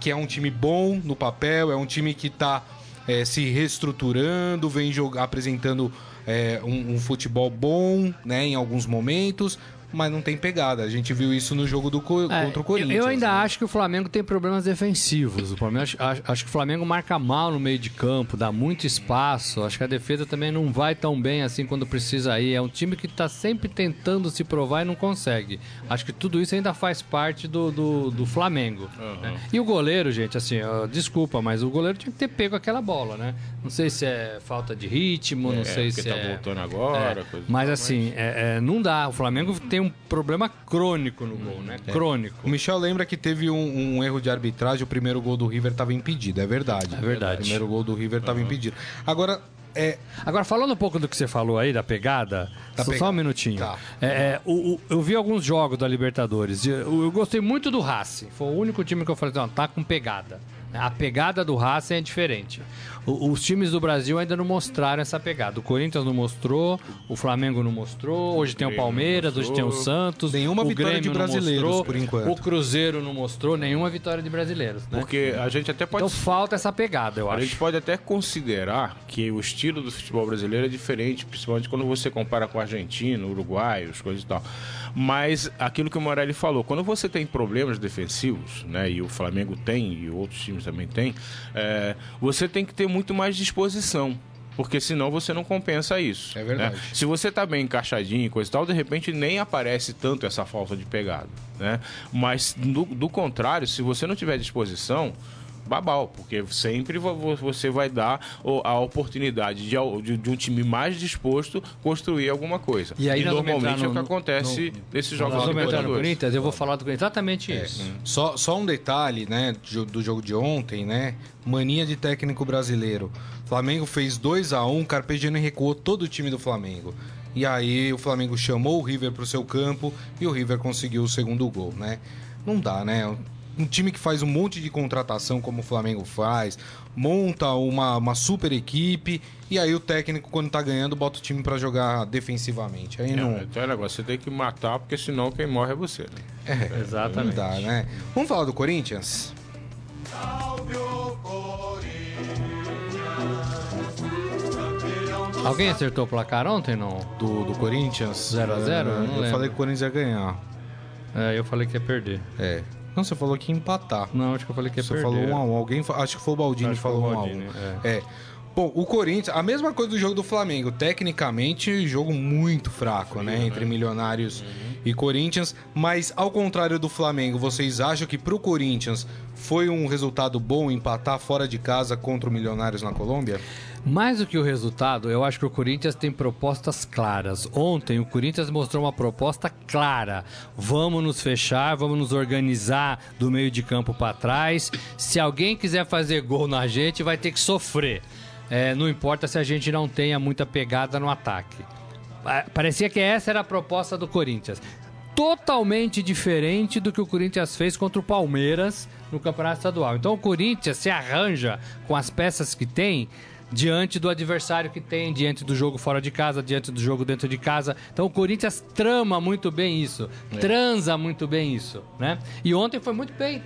que é um time bom no papel, é um time que tá é, se reestruturando, vem jogar, apresentando é, um, um, futebol bom, né, em alguns momentos, mas não tem pegada. A gente viu isso no jogo do é, contra o Corinthians. Eu ainda né? acho que o Flamengo tem problemas defensivos. O Flamengo, acho, acho, que o Flamengo marca mal no meio de campo, dá muito espaço. Acho que a defesa também não vai tão bem assim quando precisa ir. É um time que está sempre tentando se provar e não consegue. Acho que tudo isso ainda faz parte do, do, do Flamengo. Uhum. Né? E o goleiro, gente, assim, uh, desculpa, mas o goleiro tinha que ter pego aquela bola, né? Não sei se é falta de ritmo, não é, sei se tá é. voltando agora. É, mas assim, é, é, não dá. O Flamengo tem um problema crônico no gol, né? É. Crônico. O Michel lembra que teve um, um, erro de arbitragem, o primeiro gol do River estava impedido, é verdade. É verdade. O primeiro gol do River estava uhum. impedido. Agora, é... Agora, falando um pouco do que você falou aí, da pegada, só, pegada. só um minutinho. Tá. É, é, o, o, eu vi alguns jogos da Libertadores. Eu, eu, gostei muito do Racing. Foi o único time que eu falei, não, tá com pegada. A pegada do Racing é diferente os times do Brasil ainda não mostraram essa pegada. O Corinthians não mostrou, o Flamengo não mostrou, hoje tem o Palmeiras, hoje tem o Santos. Nenhuma o vitória Grêmio de brasileiros, mostrou, por enquanto. O Cruzeiro não mostrou nenhuma vitória de brasileiros. Né? Porque a gente até pode. Então falta essa pegada, eu acho. A gente pode até considerar que o estilo do futebol brasileiro é diferente, principalmente quando você compara com o argentino, uruguai, as coisas e tal. Mas aquilo que o Morelli falou, quando você tem problemas defensivos, né, e o Flamengo tem, e outros times também têm, é, você tem que ter muito mais disposição porque senão você não compensa isso. É verdade. Né? Se você está bem encaixadinho e coisa e tal, de repente nem aparece tanto essa falta de pegada, né? Mas do, do contrário, se você não tiver disposição, babau, porque sempre você vai dar a oportunidade de, de um time mais disposto construir alguma coisa. E, aí e normalmente no, é o que acontece no, nesses jogos do Corinthians, eu vou falar do Corinthians exatamente é. isso. Só, só um detalhe, né, do jogo de ontem, né? Mania de técnico brasileiro. Flamengo fez 2 a 1 um, Carpegiani recuou todo o time do Flamengo. E aí o Flamengo chamou o River para o seu campo e o River conseguiu o segundo gol, né? Não dá, né? Um time que faz um monte de contratação como o Flamengo faz, monta uma, uma super equipe e aí o técnico, quando tá ganhando, bota o time para jogar defensivamente. Aí é, não... Então é negócio, você tem que matar, porque senão quem morre é você, né? É, exatamente. Não dá, né? Vamos falar do Corinthians? Salve o Alguém acertou o placar ontem, não? Do, do Corinthians? 0x0? Eu, eu falei que o Corinthians ia ganhar. É, eu falei que ia perder. É. Não, você falou que ia empatar. Não, acho que eu falei que ia você perder. Falou 1 um a 1 um. Alguém, acho que foi o Baldini que falou 1 um a 1 um. é. é. Bom, o Corinthians, a mesma coisa do jogo do Flamengo. Tecnicamente, jogo muito fraco, né? Entre né? Milionários uhum. e Corinthians. Mas, ao contrário do Flamengo, vocês acham que pro Corinthians foi um resultado bom empatar fora de casa contra o Milionários na Colômbia? Mais do que o resultado, eu acho que o Corinthians tem propostas claras. Ontem o Corinthians mostrou uma proposta clara. Vamos nos fechar, vamos nos organizar do meio de campo para trás. Se alguém quiser fazer gol na gente, vai ter que sofrer. É, não importa se a gente não tenha muita pegada no ataque. Parecia que essa era a proposta do Corinthians. Totalmente diferente do que o Corinthians fez contra o Palmeiras no Campeonato Estadual. Então o Corinthians se arranja com as peças que tem diante do adversário que tem, diante do jogo fora de casa, diante do jogo dentro de casa. Então o Corinthians trama muito bem isso, é. transa muito bem isso, né? E ontem foi muito bem.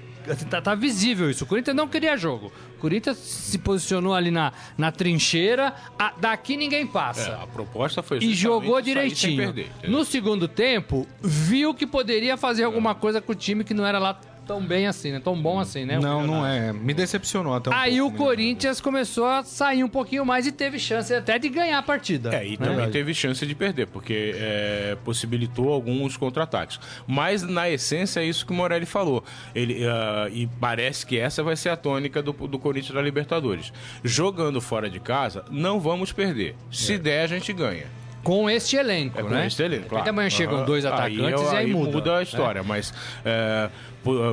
Tá, tá, visível isso. O Corinthians não queria jogo. O Corinthians se posicionou ali na, na trincheira. A, daqui ninguém passa. É, a proposta foi E jogou direitinho. Perder, no segundo tempo, viu que poderia fazer alguma coisa com o time que não era lá tão bem assim, né? Tão bom assim, né? Não, não é. Me decepcionou até um Aí pouco, o Corinthians começou a sair um pouquinho mais e teve chance até de ganhar a partida. É, e né? também teve chance de perder, porque é, possibilitou alguns contra-ataques. Mas, na essência, é isso que o Morelli falou. Ele, uh, e parece que essa vai ser a tônica do, do Corinthians da Libertadores. Jogando fora de casa, não vamos perder. Se é. der, a gente ganha. Com este elenco, é, com né? Este elenco, claro. amanhã chegam dois atacantes aí, e aí, aí muda. muda a história, né? mas é,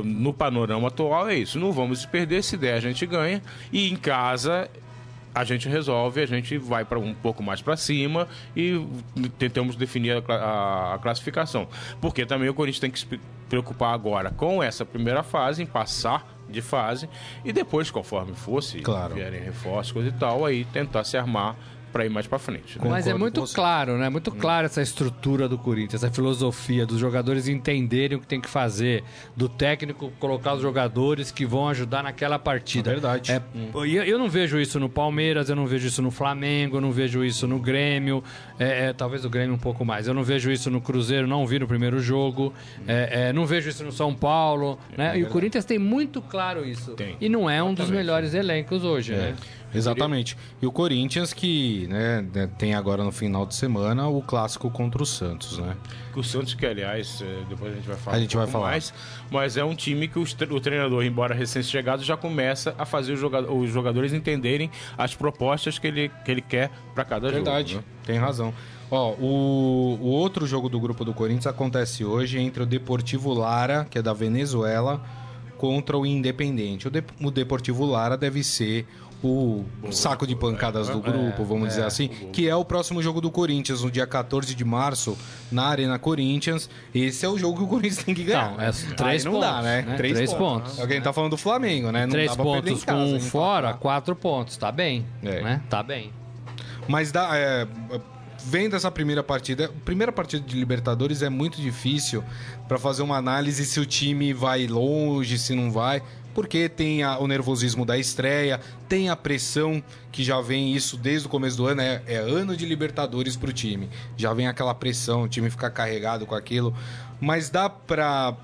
no panorama atual é isso. Não vamos perder, se der a gente ganha. E em casa a gente resolve, a gente vai para um pouco mais para cima e tentamos definir a, a, a, classificação. Porque também o Corinthians tem que se preocupar agora com essa primeira fase, em passar de fase, e depois, conforme fosse, claro. vierem reforços, coisa e tal, aí tentar se armar para ir mais para frente. né? Mas é muito claro, né? Muito claro essa estrutura do Corinthians, essa filosofia dos jogadores entenderem o que tem que fazer, do técnico colocar os jogadores que vão ajudar naquela partida. É verdade. É, e eu, eu não vejo isso no Palmeiras, eu não vejo isso no Flamengo, eu não vejo isso no Grêmio, é, é, talvez o Grêmio um pouco mais. Eu não vejo isso no Cruzeiro, não vi no primeiro jogo, é, é, não vejo isso no São Paulo, né? E o Corinthians tem muito claro isso. Tem. E não é um dos melhores elencos hoje, né? Exatamente. E o Corinthians que né, né, tem agora no final de semana o clássico contra o Santos, né? O Santos, que aliás, eh, depois a gente vai falar A gente um vai falar. mais, mas é um time que o treinador, embora recém-chegado, já começa a fazer os joga- os jogadores entenderem as propostas que ele, que ele quer para cada Verdade, jogo. né? tem razão. Ó, o, o outro jogo do grupo do Corinthians acontece hoje entre o Deportivo Lara, que é da Venezuela, contra o Independente. O, De, o Deportivo Lara deve ser o saco de pancadas do grupo, vamos dizer assim, que é o próximo jogo do Corinthians, no dia 14 de março, na Arena Corinthians. Esse é o jogo que o Corinthians tem que ganhar. Não, é três não dá, pontos, né? né? Três, Três pontos. pontos. É o que a gente tá falando do Flamengo, né? Não Três dá pontos casa, com um gente fora, quatro pontos. Tá bem. É. Né? Tá bem. Mas dá, é, vendo essa primeira partida, primeira partida de Libertadores é muito difícil pra fazer uma análise se o time vai longe, se não vai, porque tem a- o nervosismo da estreia, tem a pressão que já vem isso desde o começo do ano, é, é ano de Libertadores pro time. Já vem aquela pressão, o time fica carregado com aquilo, mas dá para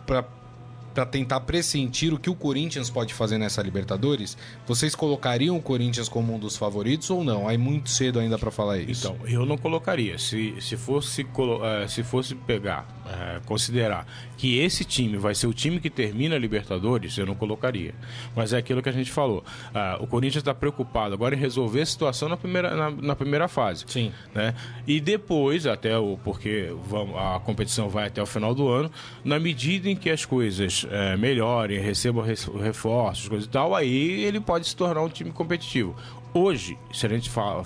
tentar pressentir o que o Corinthians pode fazer nessa Libertadores, vocês colocariam o Corinthians como um dos favoritos ou não? Aí muito cedo ainda para falar isso. Então, eu não colocaria. Se, se, fosse, eh, se fosse pegar, eh, considerar que esse time vai ser o time que termina a Libertadores, eu não colocaria. Mas é aquilo que a gente falou. Ah, o Corinthians está preocupado agora em resolver a situação na primeira, na, na primeira fase. Sim. Né? E depois, até o. Porque vamos, a competição vai até o final do ano, na medida em que as coisas eh, melhorem, recebam reforços, coisa e tal, aí ele pode se tornar um time competitivo. Hoje, se a gente fala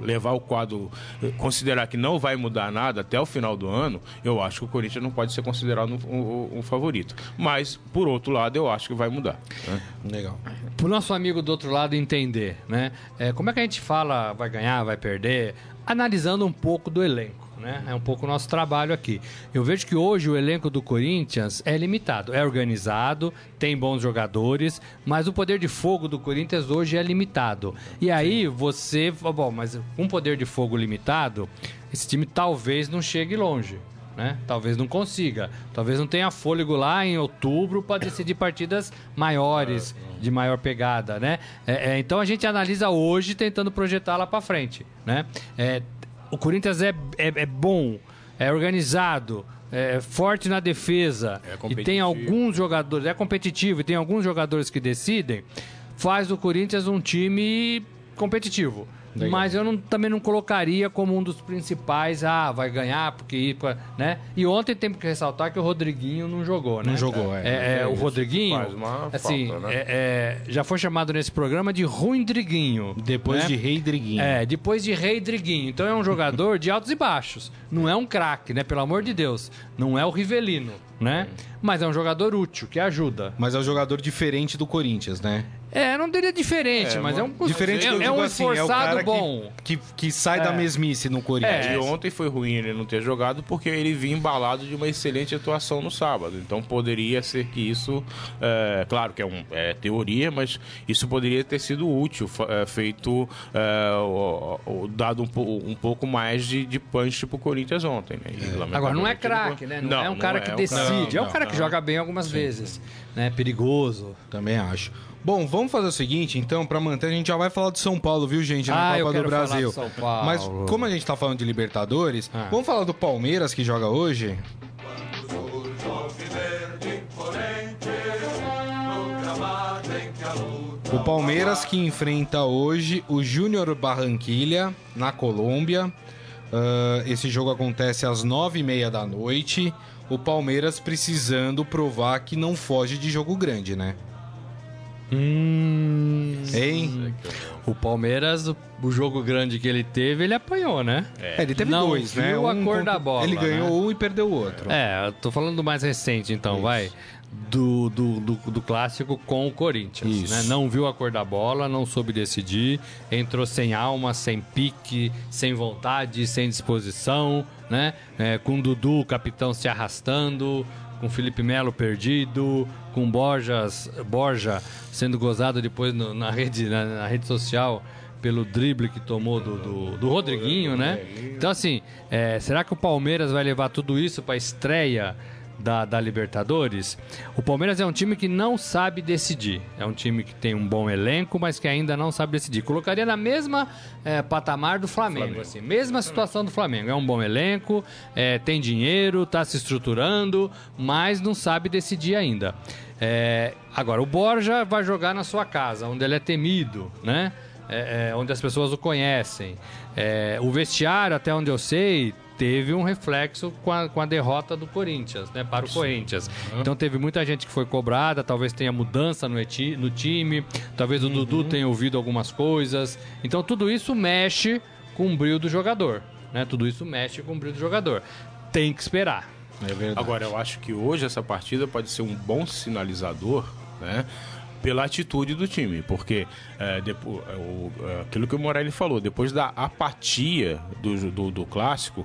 levar o quadro, considerar que não vai mudar nada até o final do ano, eu acho que o Corinthians não pode ser considerado um, um- um favorito. Mas, por outro lado, eu acho que vai mudar. né? Legal. Pro nosso amigo do outro lado entender, né? É, como é que a gente fala vai ganhar, vai perder? Analisando um pouco do elenco. Né? É um pouco o nosso trabalho aqui. Eu vejo que hoje o elenco do Corinthians é limitado, é organizado, tem bons jogadores, mas o poder de fogo do Corinthians hoje é limitado. E aí você, bom, mas com poder de fogo limitado, esse time talvez não chegue longe né? Talvez não consiga. Talvez não tenha fôlego lá em outubro para decidir partidas maiores, de maior pegada, né? É, é, então a gente analisa hoje tentando projetar lá para frente, né? É, o Corinthians é, é, é bom, é organizado, é forte na defesa É e tem alguns jogadores, é competitivo e tem alguns jogadores que decidem, faz do Corinthians um time competitivo. Legal. Mas eu não- também não colocaria como um dos principais, ah, vai ganhar, porque. né? E ontem tem que ressaltar que o Rodriguinho não jogou, né? Não jogou, é. É, é, o Isso Rodriguinho, faz uma assim, falta, né? é- é, já foi chamado nesse programa de Ruindriguinho. Depois né? de Rei Driguinho. É, depois de Rei Driguinho. Então é um jogador de altos e baixos. Não é um craque, né? Pelo amor de Deus. Não é o Rivelino, né? Mas é um jogador útil, que ajuda. Mas é um jogador diferente do Corinthians, né? É, não diria diferente, É, mas é um, Diferente é, que eu é um assim, é o esforçado cara que- bom. Que, que, sai da É. mesmice no Corinthians. É. E ontem foi ruim ele não ter jogado porque ele vinha embalado de uma excelente atuação no sábado. Então poderia ser que isso, é, claro que é, um, é teoria, mas isso poderia ter sido útil, é, feito, é, o- o- dado um, um pouco mais de, de punch pro Corinthians ontem. Né? E, Agora, não é craque, né? Não, é um cara que é decide. é um não, cara que não. joga bem algumas vezes. Né? Perigoso. Também acho. Bom, vamos fazer o seguinte, então, pra manter, a gente já vai falar do São Paulo, viu, gente, na Ah, Copa do falar Brasil. do São Paulo. Mas como a gente tá falando de Libertadores, Ah. vamos falar do Palmeiras que joga hoje? O Palmeiras que enfrenta hoje o Júnior Barranquilha na Colômbia. Ah, esse jogo acontece às nove e meia da noite. O Palmeiras precisando provar que não foge de jogo grande, né? Hum. Hein? O Palmeiras, o, o jogo grande que ele teve, ele apanhou, né? É, ele teve Não dois, viu né? a cor contra- da bola, Ele ganhou né? um e perdeu o outro. É, eu tô falando do mais recente, então, Isso. vai. do, do, do, do clássico com o Corinthians. Isso. Né? Não viu a cor da bola, não soube decidir, entrou sem alma, sem pique, sem vontade, sem disposição, né? É, com o Dudu, o capitão, se arrastando, com Felipe Melo perdido, com Borjas, Borja sendo gozado depois no- na, rede, na, na rede social pelo drible que tomou do, do, do Rodriguinho, né? Então, assim, é, será que o Palmeiras vai levar tudo isso para a estreia da, da Libertadores? O Palmeiras é um time que não sabe decidir. É um time que tem um bom elenco, mas que ainda não sabe decidir. Colocaria na mesma é, patamar do Flamengo, assim, mesma situação do Flamengo. É um bom elenco, é, tem dinheiro, está se estruturando, mas não sabe decidir ainda. É, agora, o Borja vai jogar na sua casa, onde ele é temido, né? É, é, onde as pessoas o conhecem. É, o vestiário, até onde eu sei, teve um reflexo com a, com a derrota do Corinthians, né? Para o Corinthians. Então teve muita gente que foi cobrada, talvez tenha mudança no, eti- no time, talvez o Dudu tenha ouvido algumas coisas. Então tudo isso mexe com o brilho do jogador. Né? Tudo isso mexe com o brilho do jogador. Tem que esperar. É verdade. Agora, eu acho que hoje essa partida pode ser um bom sinalizador, né? Pela atitude do time, porque é, depo- é, o- é, aquilo que o Morelli falou, depois da apatia do, do, do clássico,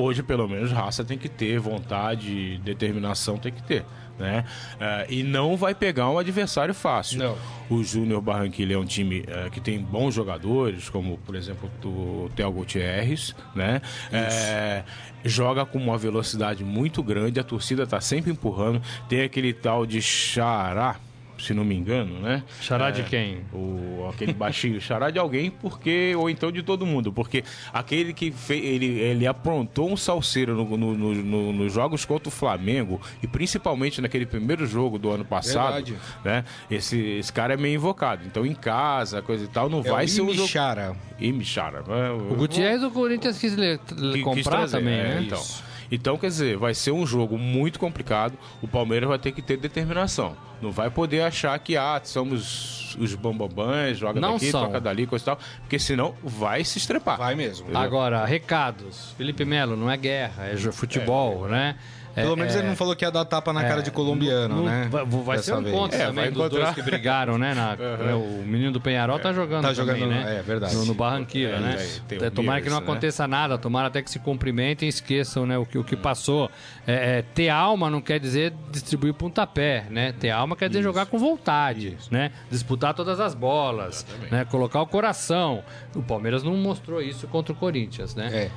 hoje pelo menos raça tem que ter, vontade, determinação tem que ter. Né? É, e não vai pegar um adversário fácil. Não. O Júnior Barranquilla é um time é, que tem bons jogadores, como por exemplo o Theo Gutierrez, né? É, joga com uma velocidade muito grande, a torcida tá sempre empurrando. Tem aquele tal de Xará, se não me engano, né? Xará de quem? O, aquele baixinho (laughs) xará de alguém, porque ou então de todo mundo, porque aquele que fez, ele, ele aprontou um salseiro no, no- no- no- nos jogos contra o Flamengo e principalmente naquele primeiro jogo do ano passado, Verdade. né? Esse, esse cara é meio invocado. Então em casa, coisa e tal, não É vai o ser um. Imichara. Imichara. né? O Gutierrez o Corinthians quis le- Que- quis comprar trazer, também, é, né? Então. Então, quer dizer, vai ser um jogo muito complicado. O Palmeiras vai ter que ter determinação. Não vai poder achar que, ah, somos os bambambãs, joga Não daqui, são. toca dali, coisa e tal. Porque senão vai se estrepar. Vai mesmo. Agora, recados. Felipe Melo, não é guerra, é futebol, né? É- Pelo menos é- ele não falou que ia dar tapa na cara de colombiano, não- né? Vai, vai ser um encontro É, também dos dois que brigaram, né? na- né, O menino do Penharol tá jogando Tá também, jogando, né? é, verdade. No, no Barranquilla, É, né? É, tomara que não né? aconteça nada, tomara até que se cumprimentem e esqueçam né, o, que, o que passou. É, é, ter alma não quer dizer distribuir pontapé, né? Ter alma quer dizer jogar com vontade, né? Disputar todas as bolas, né? Colocar o coração. O Palmeiras não mostrou isso contra o Corinthians, né? É.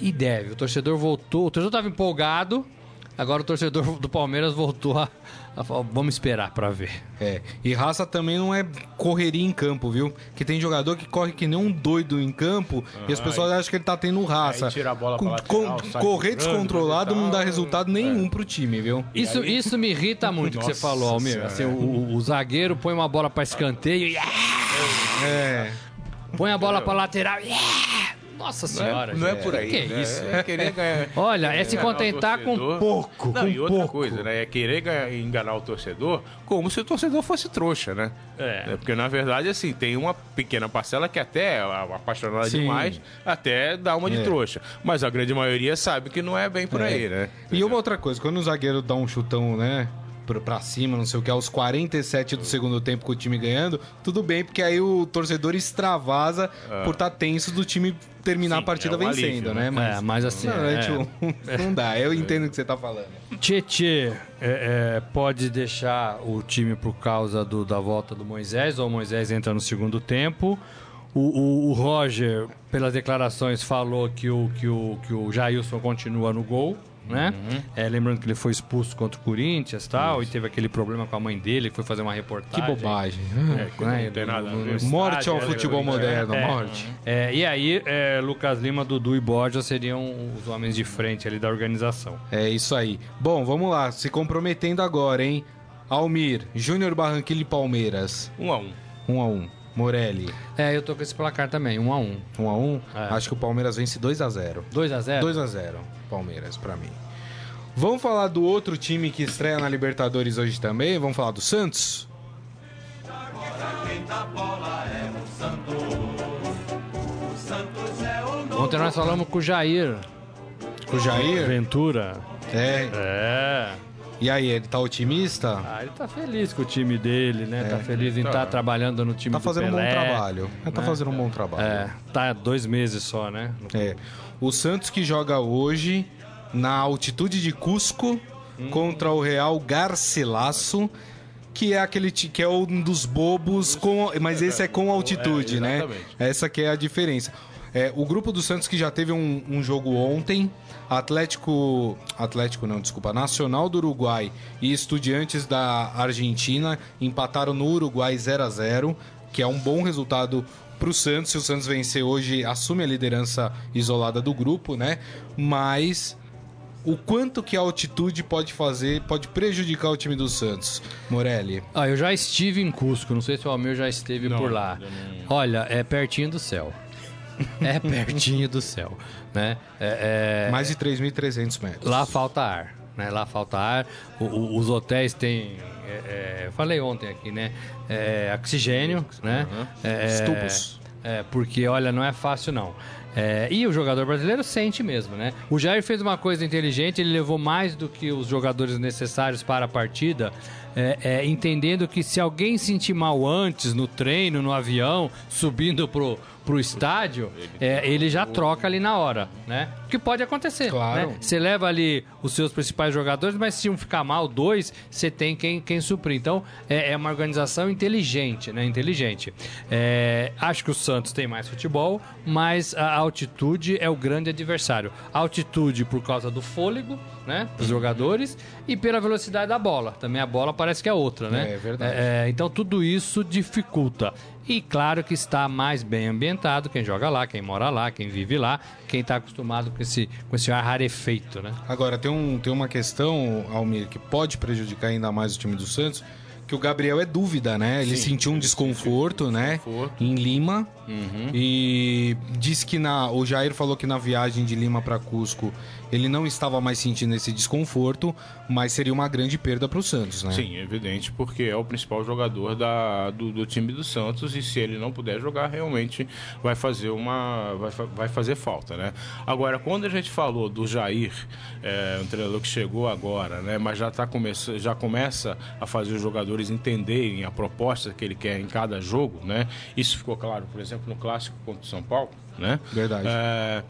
E deve. O torcedor voltou. O torcedor estava empolgado. Agora o torcedor do Palmeiras voltou a, a falar, vamos esperar pra ver. É. E raça também não é correria em campo, viu? Que tem jogador que corre que nem um doido em campo e as pessoas acham que ele tá tendo raça. Aí tira a bola Com- lateral, com- correr descontrolado não dá resultado nenhum pro time, viu? Isso, isso me irrita muito que você falou, Almir. Assim, o, o zagueiro põe uma bola pra escanteio e É. põe a bola pra lateral. e Nossa Não senhora. é, não é por aí. Que é né? isso? É querer ganhar. Olha, é se contentar com pouco. Não, com e outra pouco. coisa, né? É querer ganhar- enganar o torcedor como se o torcedor fosse trouxa, né? É. Porque, na verdade, assim, tem uma pequena parcela que até é apaixonada Sim. demais, até dá uma de É. trouxa. Mas a grande maioria sabe que não é bem por aí, né? E uma outra coisa, quando o zagueiro dá um chutão, né? Pra- Pra cima, não sei o que, aos 47 do segundo tempo com o time ganhando, tudo bem, porque aí o torcedor extravasa por estar tenso do time terminar Sim, a partida é um vencendo, alívio, né? É, mas assim, Não, é, é. tipo, (laughs) não dá, eu entendo o que você tá falando. Tietê é, é, pode deixar o time por causa do- da volta do Moisés, ou o Moisés entra no segundo tempo. O, o- o Roger, pelas declarações, falou que o, que o, que o Jailson continua no gol. Né? É, lembrando que ele foi expulso contra o Corinthians tal, e teve aquele problema com a mãe dele, que foi fazer uma Que reportagem. bobagem. É, que não tem nada. Morte ao futebol né? moderno, É. morte. É, e aí, é, Lucas Lima, Dudu e Borja seriam os homens de frente ali da organização. É isso aí. Bom, vamos lá, se comprometendo agora, hein? Almir, Júnior Barranquilla e Palmeiras. Um a um. Um a um. Morelli, É, eu tô com esse placar também, 1 um a 1 um a um. É. Acho que o Palmeiras vence 2 a 0 2 a 0 2 a 0 Palmeiras, pra mim. Vamos falar do outro time que estreia na Libertadores hoje também? Vamos falar do Santos? Ontem nós falamos com o Jair Com o Jair? Ventura. É. É. E aí, ele tá otimista? Ah, ele tá feliz com o time dele, né? tá feliz em estar tá. trabalhando no time Tá do fazendo um bom Pelé. trabalho. Tá fazendo um bom trabalho. É, tá dois meses só, né? É. O Santos que joga hoje na altitude de Cusco contra o Real Garcilaso, que é aquele que é um dos bobos com, mas esse é com altitude, É, né? exatamente. Essa que é a diferença. É, o grupo do Santos que já teve um, um jogo ontem, Atlético, Atlético não, desculpa, Nacional do Uruguai e Estudiantes da Argentina empataram no Uruguai 0 a 0, que é um bom resultado para o Santos. Se o Santos vencer hoje, assume a liderança isolada do grupo, né? Mas o quanto que a altitude pode fazer, pode prejudicar o time do Santos, Morelli? Ah, eu já estive em Cusco, não sei se o Almir já esteve Não, por lá. Olha, é pertinho do céu. É pertinho do céu, né? É, é- Mais de 3.300 metros. Lá falta ar, né? Lá falta ar. O- o- os hotéis têm, é, é, falei ontem aqui, né? É, oxigênio, né? É, Os tubos. É, porque, olha, não é fácil não. É, e o jogador brasileiro sente mesmo, né? O Jair fez uma coisa inteligente, ele levou mais do que os jogadores necessários para a partida, é, é, entendendo que se alguém sentir mal antes, no treino, no avião, subindo pro, pro estádio, é, ele já troca ali na hora, né? O que pode acontecer, Claro. né? Você leva ali os seus principais jogadores, mas se um ficar mal, dois, você tem quem, quem suprir. Então, é, é uma organização inteligente, né? Inteligente. É, acho que o Santos tem mais futebol, mas a altitude é o grande adversário. A altitude por causa do fôlego, né? Dos jogadores e pela velocidade da bola. Também a bola parece que é outra, né? É, verdade. É, então, tudo isso dificulta. E claro que está mais bem ambientado quem joga lá, quem mora lá, quem vive lá, quem está acostumado com esse, com esse ar rarefeito, né? Agora, tem, um, tem uma questão, Almir, que pode prejudicar ainda mais o time do Santos, que o Gabriel é dúvida, né? Ele Sim, sentiu um desconforto, né? desconforto. Em Lima. Uhum. E disse que na. O Jair falou que na viagem de Lima para Cusco ele não estava mais sentindo esse desconforto, mas seria uma grande perda para o Santos, né? Sim, evidente, porque é o principal jogador da, do, do time do Santos e se ele não puder jogar, realmente vai fazer uma. vai, vai fazer falta, né? Agora, quando a gente falou do Jair, é, um treinador que chegou agora, né? Mas já, tá começa, já começa a fazer os jogadores entenderem a proposta que ele quer em cada jogo, né? Isso ficou claro, por exemplo, no clássico contra o São Paulo, né? Verdade. É,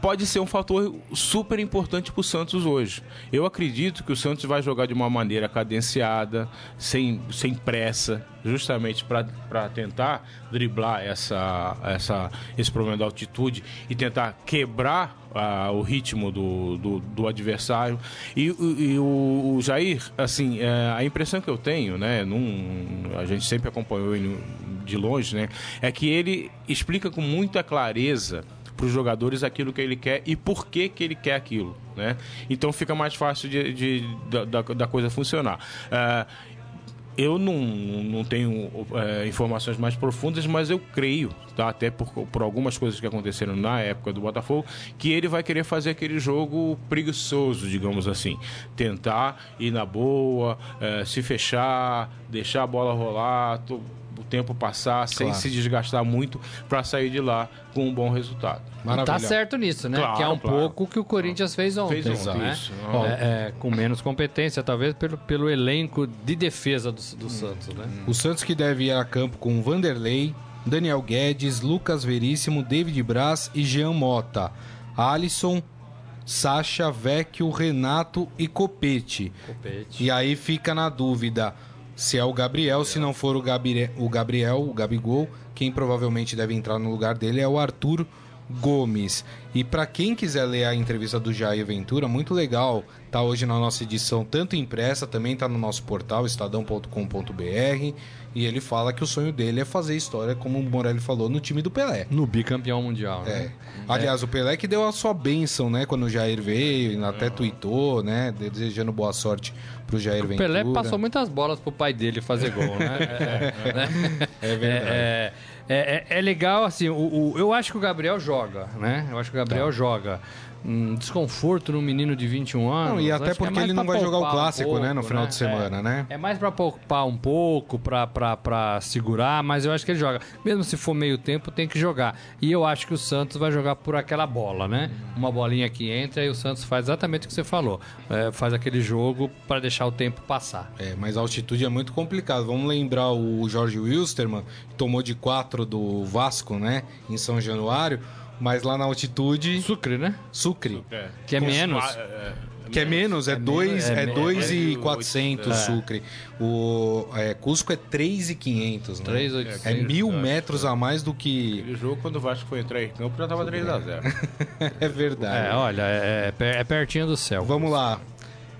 pode ser um fator super importante para o Santos hoje. Eu acredito que o Santos vai jogar de uma maneira cadenciada, sem, sem pressa, justamente para tentar driblar essa, essa, esse problema da altitude e tentar quebrar ah, o ritmo do, do, do adversário. E, o- e o, o Jair, assim, é, a impressão que eu tenho, né, num, a gente sempre acompanhou ele de longe, né, é que ele explica com muita clareza para os jogadores aquilo que ele quer e por que, que ele quer aquilo, né? Então fica mais fácil de, de- da, da- da coisa funcionar. Ah, eu não, não tenho eh, informações mais profundas, mas eu creio, tá? até por, por algumas coisas que aconteceram na época do Botafogo, que ele vai querer fazer aquele jogo preguiçoso, digamos assim. Tentar ir na boa, eh, se fechar, deixar a bola rolar, o tempo passar, sem Claro. se desgastar muito, para sair de lá com um bom resultado. Maravilha. Tá certo nisso, né? Claro, que é um claro. pouco o que o Corinthians fez ontem. Fez ontem, né? isso. É, é, com menos competência, talvez, pelo, pelo elenco de defesa do, do Santos, né? O Santos que deve ir a campo com Vanderlei, Daniel Guedes, Lucas Veríssimo, David Braz e Jean Mota. Alisson, Sacha, Vecchio, Renato e Copete. Copete. E aí fica na dúvida se é o Gabriel, se não for o, Gabire- o Gabriel, o Gabigol, quem provavelmente deve entrar no lugar dele é o Arthur Gomes. E para quem quiser ler a entrevista do Jair Ventura, muito legal, tá hoje na nossa edição, tanto impressa, também tá no nosso portal estadão.com.br, e ele fala que o sonho dele é fazer história, como o Morelli falou, no time do Pelé. No bicampeão mundial, É. né? Aliás, o Pelé que deu a sua bênção, né? Quando o Jair veio, e até tweetou, né? Desejando boa sorte pro Jair O Ventura. Pelé passou muitas bolas pro pai dele fazer gol, né? (laughs) É, É verdade. É, É, é, é legal, assim, o, o- eu acho que o Gabriel joga, né? Eu acho que o Gabriel Tá. joga. Um desconforto no menino de 21 anos. Não, e até acho é porque mais ele não vai jogar o poupar um clássico, né, no final de semana, É. né? É mais pra poupar um pouco, pra segurar, mas eu acho que ele joga. Mesmo se for meio tempo, tem que jogar. E eu acho que o Santos vai jogar por aquela bola, né? Uma bolinha que entra e o Santos faz exatamente o que você falou. É, faz aquele jogo pra deixar o tempo passar. É, mas a altitude é muito complicado. Vamos lembrar o Jorge Wilstermann, que tomou de 4 do Vasco, né, em São Januário, mas lá na altitude, Sucre, né? Sucre. É. Que é Com- menos. ah, é, Que é menos, é 2 é é dois é e meio 400 É. Sucre. O é, Cusco é 3,500, né? 3,800. É mil acho, metros a mais do que... Aquele jogo, quando o Vasco foi entrar em campo, já tava 3x0. (laughs) é verdade. É, olha, é, é é pertinho do céu. Vamos lá.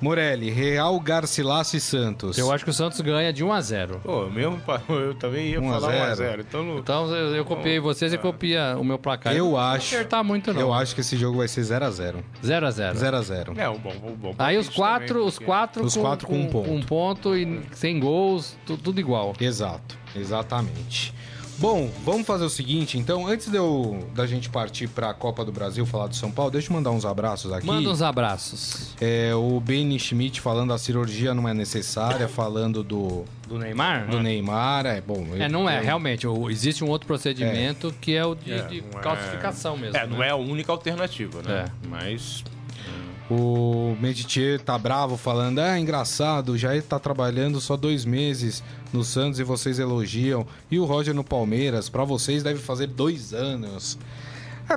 Morelli, Real, Garcilasso e Santos. Eu acho que o Santos ganha de 1 a 0 Pô, eu mesmo, (laughs) eu também ia 1 a falar 0. 1x0. Então, não- Então eu, eu copiei vocês e copia o meu placar. Eu não vou acho- acertar muito, não. Eu acho que esse jogo vai ser 0x0. 0 a 0 0x0. é um bom, um bom Aí os quatro, também, os porque- quatro, Os quatro com um ponto. com um ponto e sem gols, tu- tudo igual. Exato, exatamente. Bom, vamos fazer o seguinte, então, antes de eu, da gente partir para a Copa do Brasil, falar do São Paulo, deixa eu mandar uns abraços aqui. Manda uns abraços. É, o Benny Schmidt falando a cirurgia não é necessária, falando do, Do Neymar? do Neymar, é bom. É, não é, eu- realmente. o- Existe um outro procedimento que é o de, É, de não é- calcificação mesmo. É, não né? é a única alternativa, né? É. Mas O Meditier tá bravo falando, ah, engraçado, o Jair tá trabalhando só dois meses no Santos e vocês elogiam. E o Roger no Palmeiras, pra vocês deve fazer dois anos.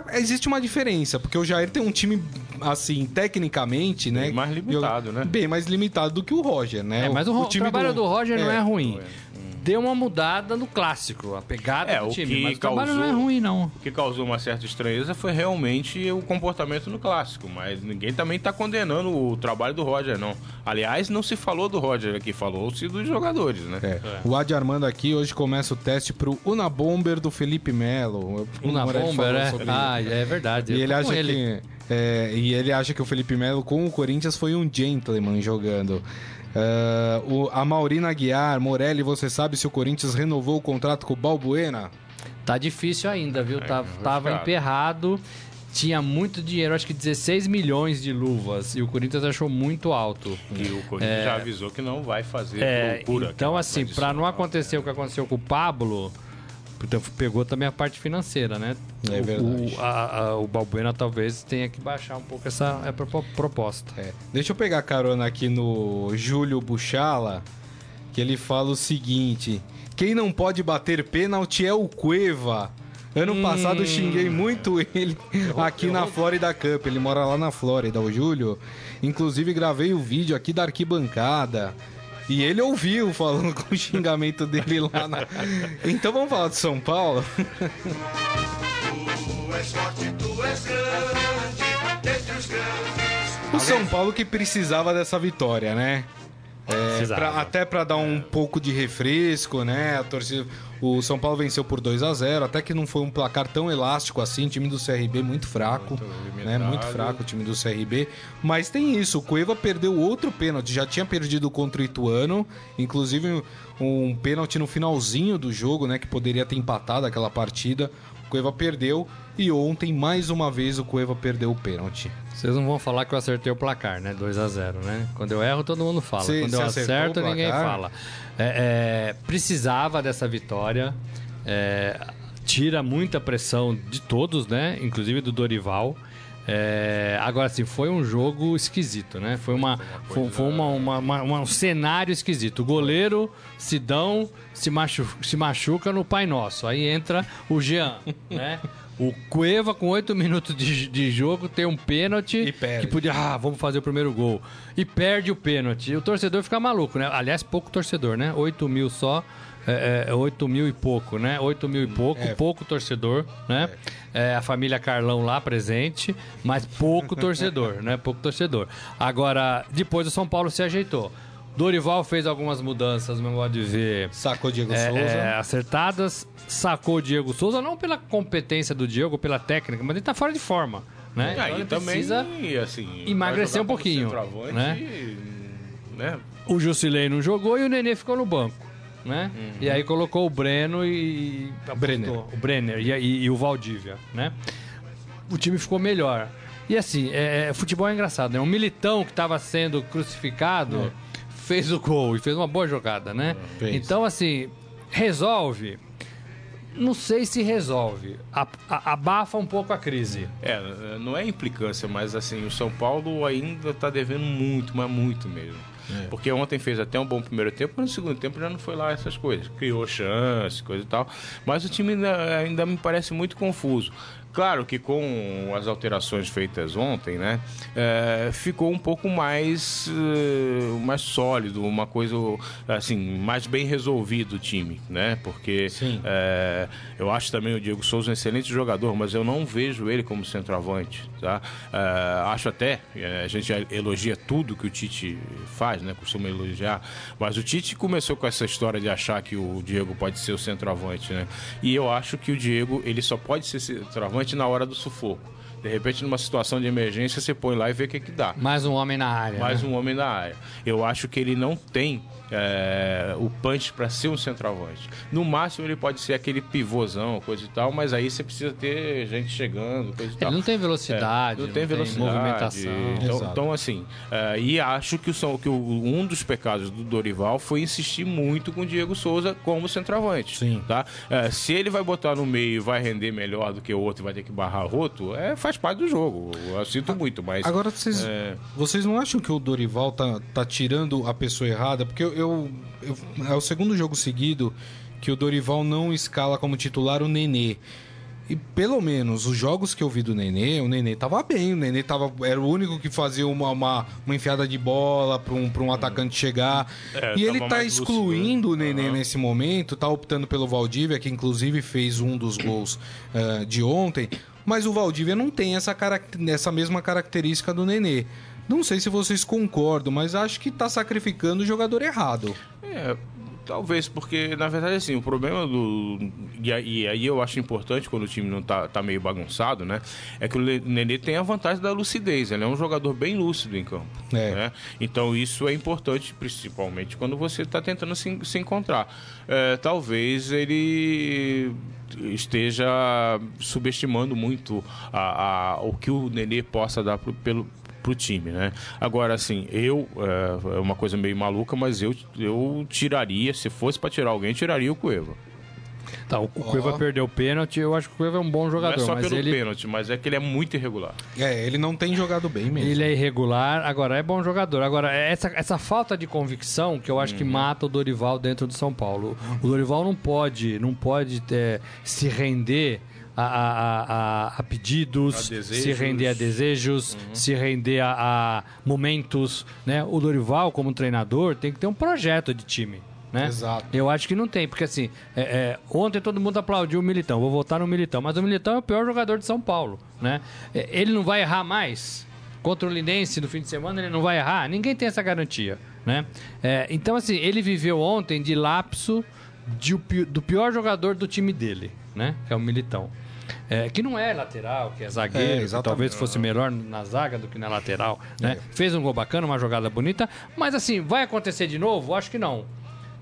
É, existe uma diferença, porque o Jair tem um time, assim, tecnicamente, né? Bem mais limitado, né? Bem mais limitado do que o Roger, né? É, mas o, Ro- o trabalho do, Roger não é ruim. é. Deu uma mudada no clássico, a pegada É, do o time. que Mas o trabalho não é causou- ruim, não. O que causou uma certa estranheza foi realmente o comportamento no clássico, mas ninguém também está condenando o trabalho do Roger, não. Aliás, não se falou do Roger aqui, falou-se dos jogadores, né? É. O Adi Armando aqui, hoje começa o teste pro Una Bomber do Felipe Melo. O né? sobre Ah, é verdade. E ele acha que. É, e ele acha que o Felipe Melo com o Corinthians foi um gentleman jogando. Ah, o, a Maurina Aguiar, Morelli, você sabe se o Corinthians renovou o contrato com o Balbuena? Tá difícil ainda, viu? Tá- tava arriscado. emperrado. Tinha muito dinheiro, acho que 16 milhões de luvas. E o Corinthians achou muito alto. E o Corinthians já avisou que não vai fazer É, loucura. é então, uma assim, pra tradicional, não acontecer o que aconteceu com o Pablo, então pegou também a parte financeira, né? É O- verdade. O, a- a- o Balbuena talvez tenha que baixar um pouco essa propo- proposta. É. Deixa eu pegar carona aqui no Júlio Buchala, que ele fala o seguinte: quem não pode bater pênalti é o Cueva. Ano Hum. passado xinguei muito ele (laughs) aqui na Florida Cup. Ele mora lá na Flórida, o Júlio. Inclusive gravei o vídeo aqui da arquibancada. E ele ouviu falando (laughs) com o xingamento dele lá na. Então vamos falar de São Paulo? O São Paulo que precisava dessa vitória, né? É, pra- até para dar um pouco de refresco, né? A torcida, o São Paulo venceu por 2 a 0 até que não foi um placar tão elástico assim. O time do CRB muito fraco, né? limitado. Muito fraco o time do CRB. Mas tem isso, o Cueva perdeu outro pênalti, já tinha perdido contra o Ituano, inclusive um pênalti no finalzinho do jogo, né? Que poderia ter empatado aquela partida. Cueva perdeu e ontem, mais uma vez, o Cueva perdeu o pênalti. Vocês não vão falar que eu acertei o placar, né? 2 a 0 né? Quando eu erro, todo mundo fala. Cê- Quando eu acerto, ninguém fala. É, é, precisava dessa vitória. é, tira muita pressão de todos, né? Inclusive do Dorival. É, agora, assim, foi um jogo esquisito, né? Foi, uma, foi, foi uma, uma- uma- uma- um cenário esquisito. O goleiro, Sidão, se, machu, se machuca no Pai Nosso. Aí entra o Jean, né? (laughs) O Cueva, com oito minutos de, de jogo, tem um pênalti E que podia, ah, vamos fazer o primeiro gol. E perde o pênalti. O torcedor fica maluco, né? Aliás, pouco torcedor, né? 8 mil só. É, é, 8 mil e pouco, né? 8 mil e pouco, É. pouco torcedor, né? É, a família Carlão lá presente, mas pouco (laughs) torcedor, né? Pouco torcedor. Agora, depois o São Paulo se ajeitou. Dorival fez algumas mudanças, no meu modo de ver. Sacou Diego É, Souza. é, acertadas, sacou o Diego Souza, não pela competência do Diego, pela técnica, mas ele tá fora de forma, né? Então Aí ele também, precisa assim, emagrecer um pouquinho, né? e, né? O Jusilei não jogou e o Nenê ficou no banco. né? E aí colocou o Breno e. Brenner. O Brenner e, e- e o Valdívia, né? O time ficou melhor. E assim, é, é, futebol é engraçado, né? Um militão que estava sendo crucificado fez o gol e fez uma boa jogada, né? Fez. Então, assim, resolve. Não sei se resolve. A- a- abafa um pouco a crise. É, não é implicância, mas assim, o São Paulo ainda tá devendo muito, mas muito mesmo. Porque ontem fez até um bom primeiro tempo, mas no segundo tempo já não foi lá essas coisas. Criou chance, coisa e tal. Mas o time ainda, ainda me parece muito confuso. Claro que com as alterações feitas ontem, né, é, ficou um pouco mais, eh, mais sólido, uma coisa assim, mais bem resolvido o time, né? Porque é, eu acho também o Diego Souza um excelente jogador, mas eu não vejo ele como centroavante, tá? É, acho até, a gente elogia tudo que o Tite faz, né? Costuma elogiar, mas o Tite começou com essa história de achar que o Diego pode ser o centroavante, né? E eu acho que o Diego, ele só pode ser centroavante na hora do sufoco. De repente, numa situação de emergência, você põe lá e vê o que, que dá Mais um homem na área. mais né? um homem na área. Eu acho que ele não tem é, o punch para ser um centroavante. No máximo ele pode ser aquele pivôzão, coisa e tal, mas aí você precisa ter gente chegando, coisa e tal. Ele não tem velocidade, É, não tem velocidade. movimentação. Então, então, assim, é, e acho que, o, São- que o- um dos pecados do Dorival foi insistir muito com o Diego Souza como centroavante. Sim. Tá? É, se ele vai botar no meio e vai render melhor do que o outro e vai ter que barrar outro, é, faz parte do jogo. Eu sinto muito, mas. Agora, vocês, É. vocês não acham que o Dorival tá, tá tirando a pessoa errada? Porque eu, eu- eu- é o segundo jogo seguido que o Dorival não escala como titular o Nenê. E pelo menos os jogos que eu vi do Nenê, o Nenê tava bem. O Nenê tava, era o único que fazia uma, uma, uma enfiada de bola para um, pra um atacante chegar. É, e ele tá lúcido, excluindo o né? Nenê Aham. nesse momento, tá optando pelo Valdívia, que inclusive fez um dos gols eh, de ontem. Mas o Valdívia não tem essa, essa mesma característica do Nenê. Não sei se vocês concordam, mas acho que tá sacrificando o jogador errado. É, talvez, porque na verdade assim, o problema do. E aí, eu acho importante quando o time não tá, tá meio bagunçado, né? É que o Nenê tem a vantagem da lucidez. Ele é um jogador bem lúcido em campo. É. né? Então isso é importante, principalmente quando você está tentando se, se encontrar. É, talvez ele esteja subestimando muito a, a- o que o Nenê possa dar pro, pelo pro time, né? Agora, assim, eu é, é uma coisa meio maluca, mas eu, eu tiraria, se fosse para tirar alguém, tiraria o Cueva. Tá, o Cueva perdeu o pênalti, eu acho que o Cueva é um bom Não jogador, é só mas pelo ele, pênalti, mas é que ele é muito irregular. É, ele não tem jogado bem mesmo. ele é irregular, agora é bom jogador. Agora, essa, essa falta de convicção que eu acho Uhum. que mata o Dorival dentro do São Paulo. O Dorival não pode, não pode é, se render a, a- a- a- pedidos, A se. Uhum. render a desejos, se render a, momentos. Né? O Dorival, como treinador, tem que ter um projeto de time. Né? Exato. Eu acho que não tem, porque assim, é, é, ontem todo mundo aplaudiu o Militão, vou votar no Militão, mas o Militão é o pior jogador de São Paulo, né? É, Ele não vai errar mais contra o Lindense no fim de semana, ele não vai errar, ninguém tem essa garantia, né? É, então assim, ele viveu ontem de lapso de do pior jogador do time dele, né? Que é o Militão. É, que não é lateral, que é É, zagueiro, que exatamente. talvez fosse melhor na zaga do que na lateral, né? Fez um gol bacana, uma jogada bonita, mas assim, vai acontecer de novo? Acho que não.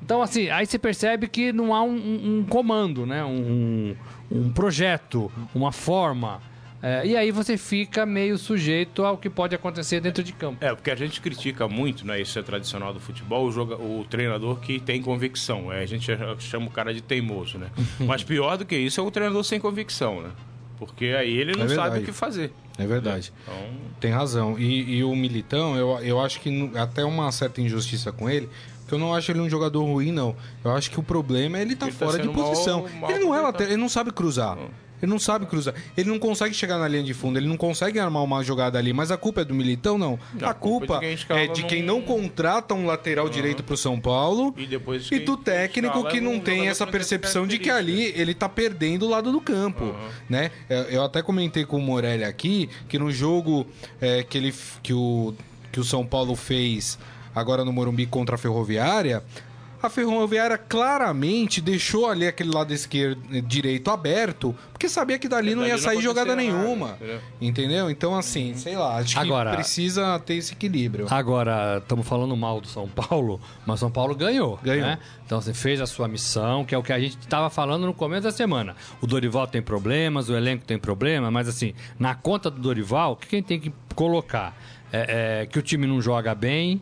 Então, assim, aí você percebe que não há um, um- um comando, né? Um, um projeto, uma forma. É, e aí você fica meio sujeito ao que pode acontecer dentro de campo. É, porque a gente critica muito, né? Isso é tradicional do futebol, o, joga, o treinador que tem convicção. É, a gente chama o cara de teimoso, né? (laughs) Mas pior do que isso é o treinador sem convicção, né? Porque aí ele não É sabe o que fazer. É verdade. Então, Tem razão. E, e o Militão, eu, eu acho que até uma certa injustiça com ele, porque eu não acho ele um jogador ruim, não. Eu acho que o problema é ele estar Ele tá fora de sendo mal- posição. mal ele não é lateral, ele não sabe cruzar. Ele não sabe cruzar. Ele não consegue chegar na linha de fundo, ele não consegue armar uma jogada ali. Mas a culpa é do Militão, não. Não, a culpa de quem escala é de quem não- contrata um lateral direito pro São Paulo. E depois E do técnico que é não tem essa percepção de que ali ele tá perdendo o lado do campo, né? Eu eu até comentei com o Morelli aqui que no jogo é, que ele que o que o São Paulo fez agora no Morumbi contra a Ferroviária, A Ferroviária claramente deixou ali aquele lado esquerdo, direito aberto, porque sabia que dali não dali ia não sair jogada nada, nenhuma. entendeu? entendeu? Então, assim, sei lá, acho Agora- que precisa ter esse equilíbrio. Agora, estamos falando mal do São Paulo, mas São Paulo ganhou. Ganhou. né? Então você fez a sua missão, que é o que a gente estava falando no começo da semana. O Dorival tem problemas, o elenco tem problema, mas assim, na conta do Dorival, o que quem tem que colocar? É, é que o time não joga bem,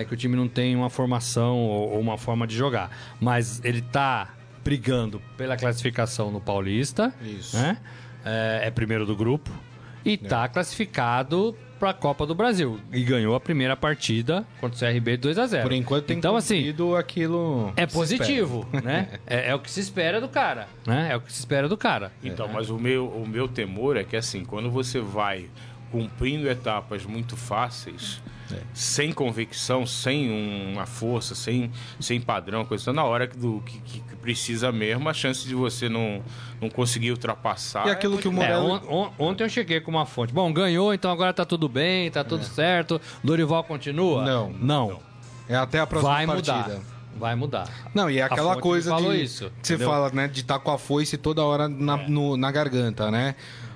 é que o time não tem uma formação ou, ou uma forma de jogar. Mas ele tá brigando pela classificação no Paulista. Isso. Né? É, é primeiro do grupo. E tá classificado para a Copa do Brasil. E ganhou a primeira partida contra o CRB 2 a 0 Por enquanto tem Então, assim, aquilo. é positivo, né? (laughs) É, é o que se espera do cara, né? É o que se espera do cara. Então, mas o meu, o meu temor é que assim, quando você vai cumprindo etapas muito fáceis, sem convicção, sem uma força, sem, sem padrão, coisa assim, na hora que, do, que, que- precisa mesmo, a chance de você não, não conseguir ultrapassar. E aquilo é que o muito É, on- on- ontem eu cheguei com uma fonte. Bom, ganhou, então agora tá tudo bem, tá tudo certo. Dorival continua? Não. Não. É até a próxima Vai partida. mudar. Vai mudar. Não, e é aquela coisa de isso, que você fala, né, de estar com a foice toda hora na, no- na garganta, né?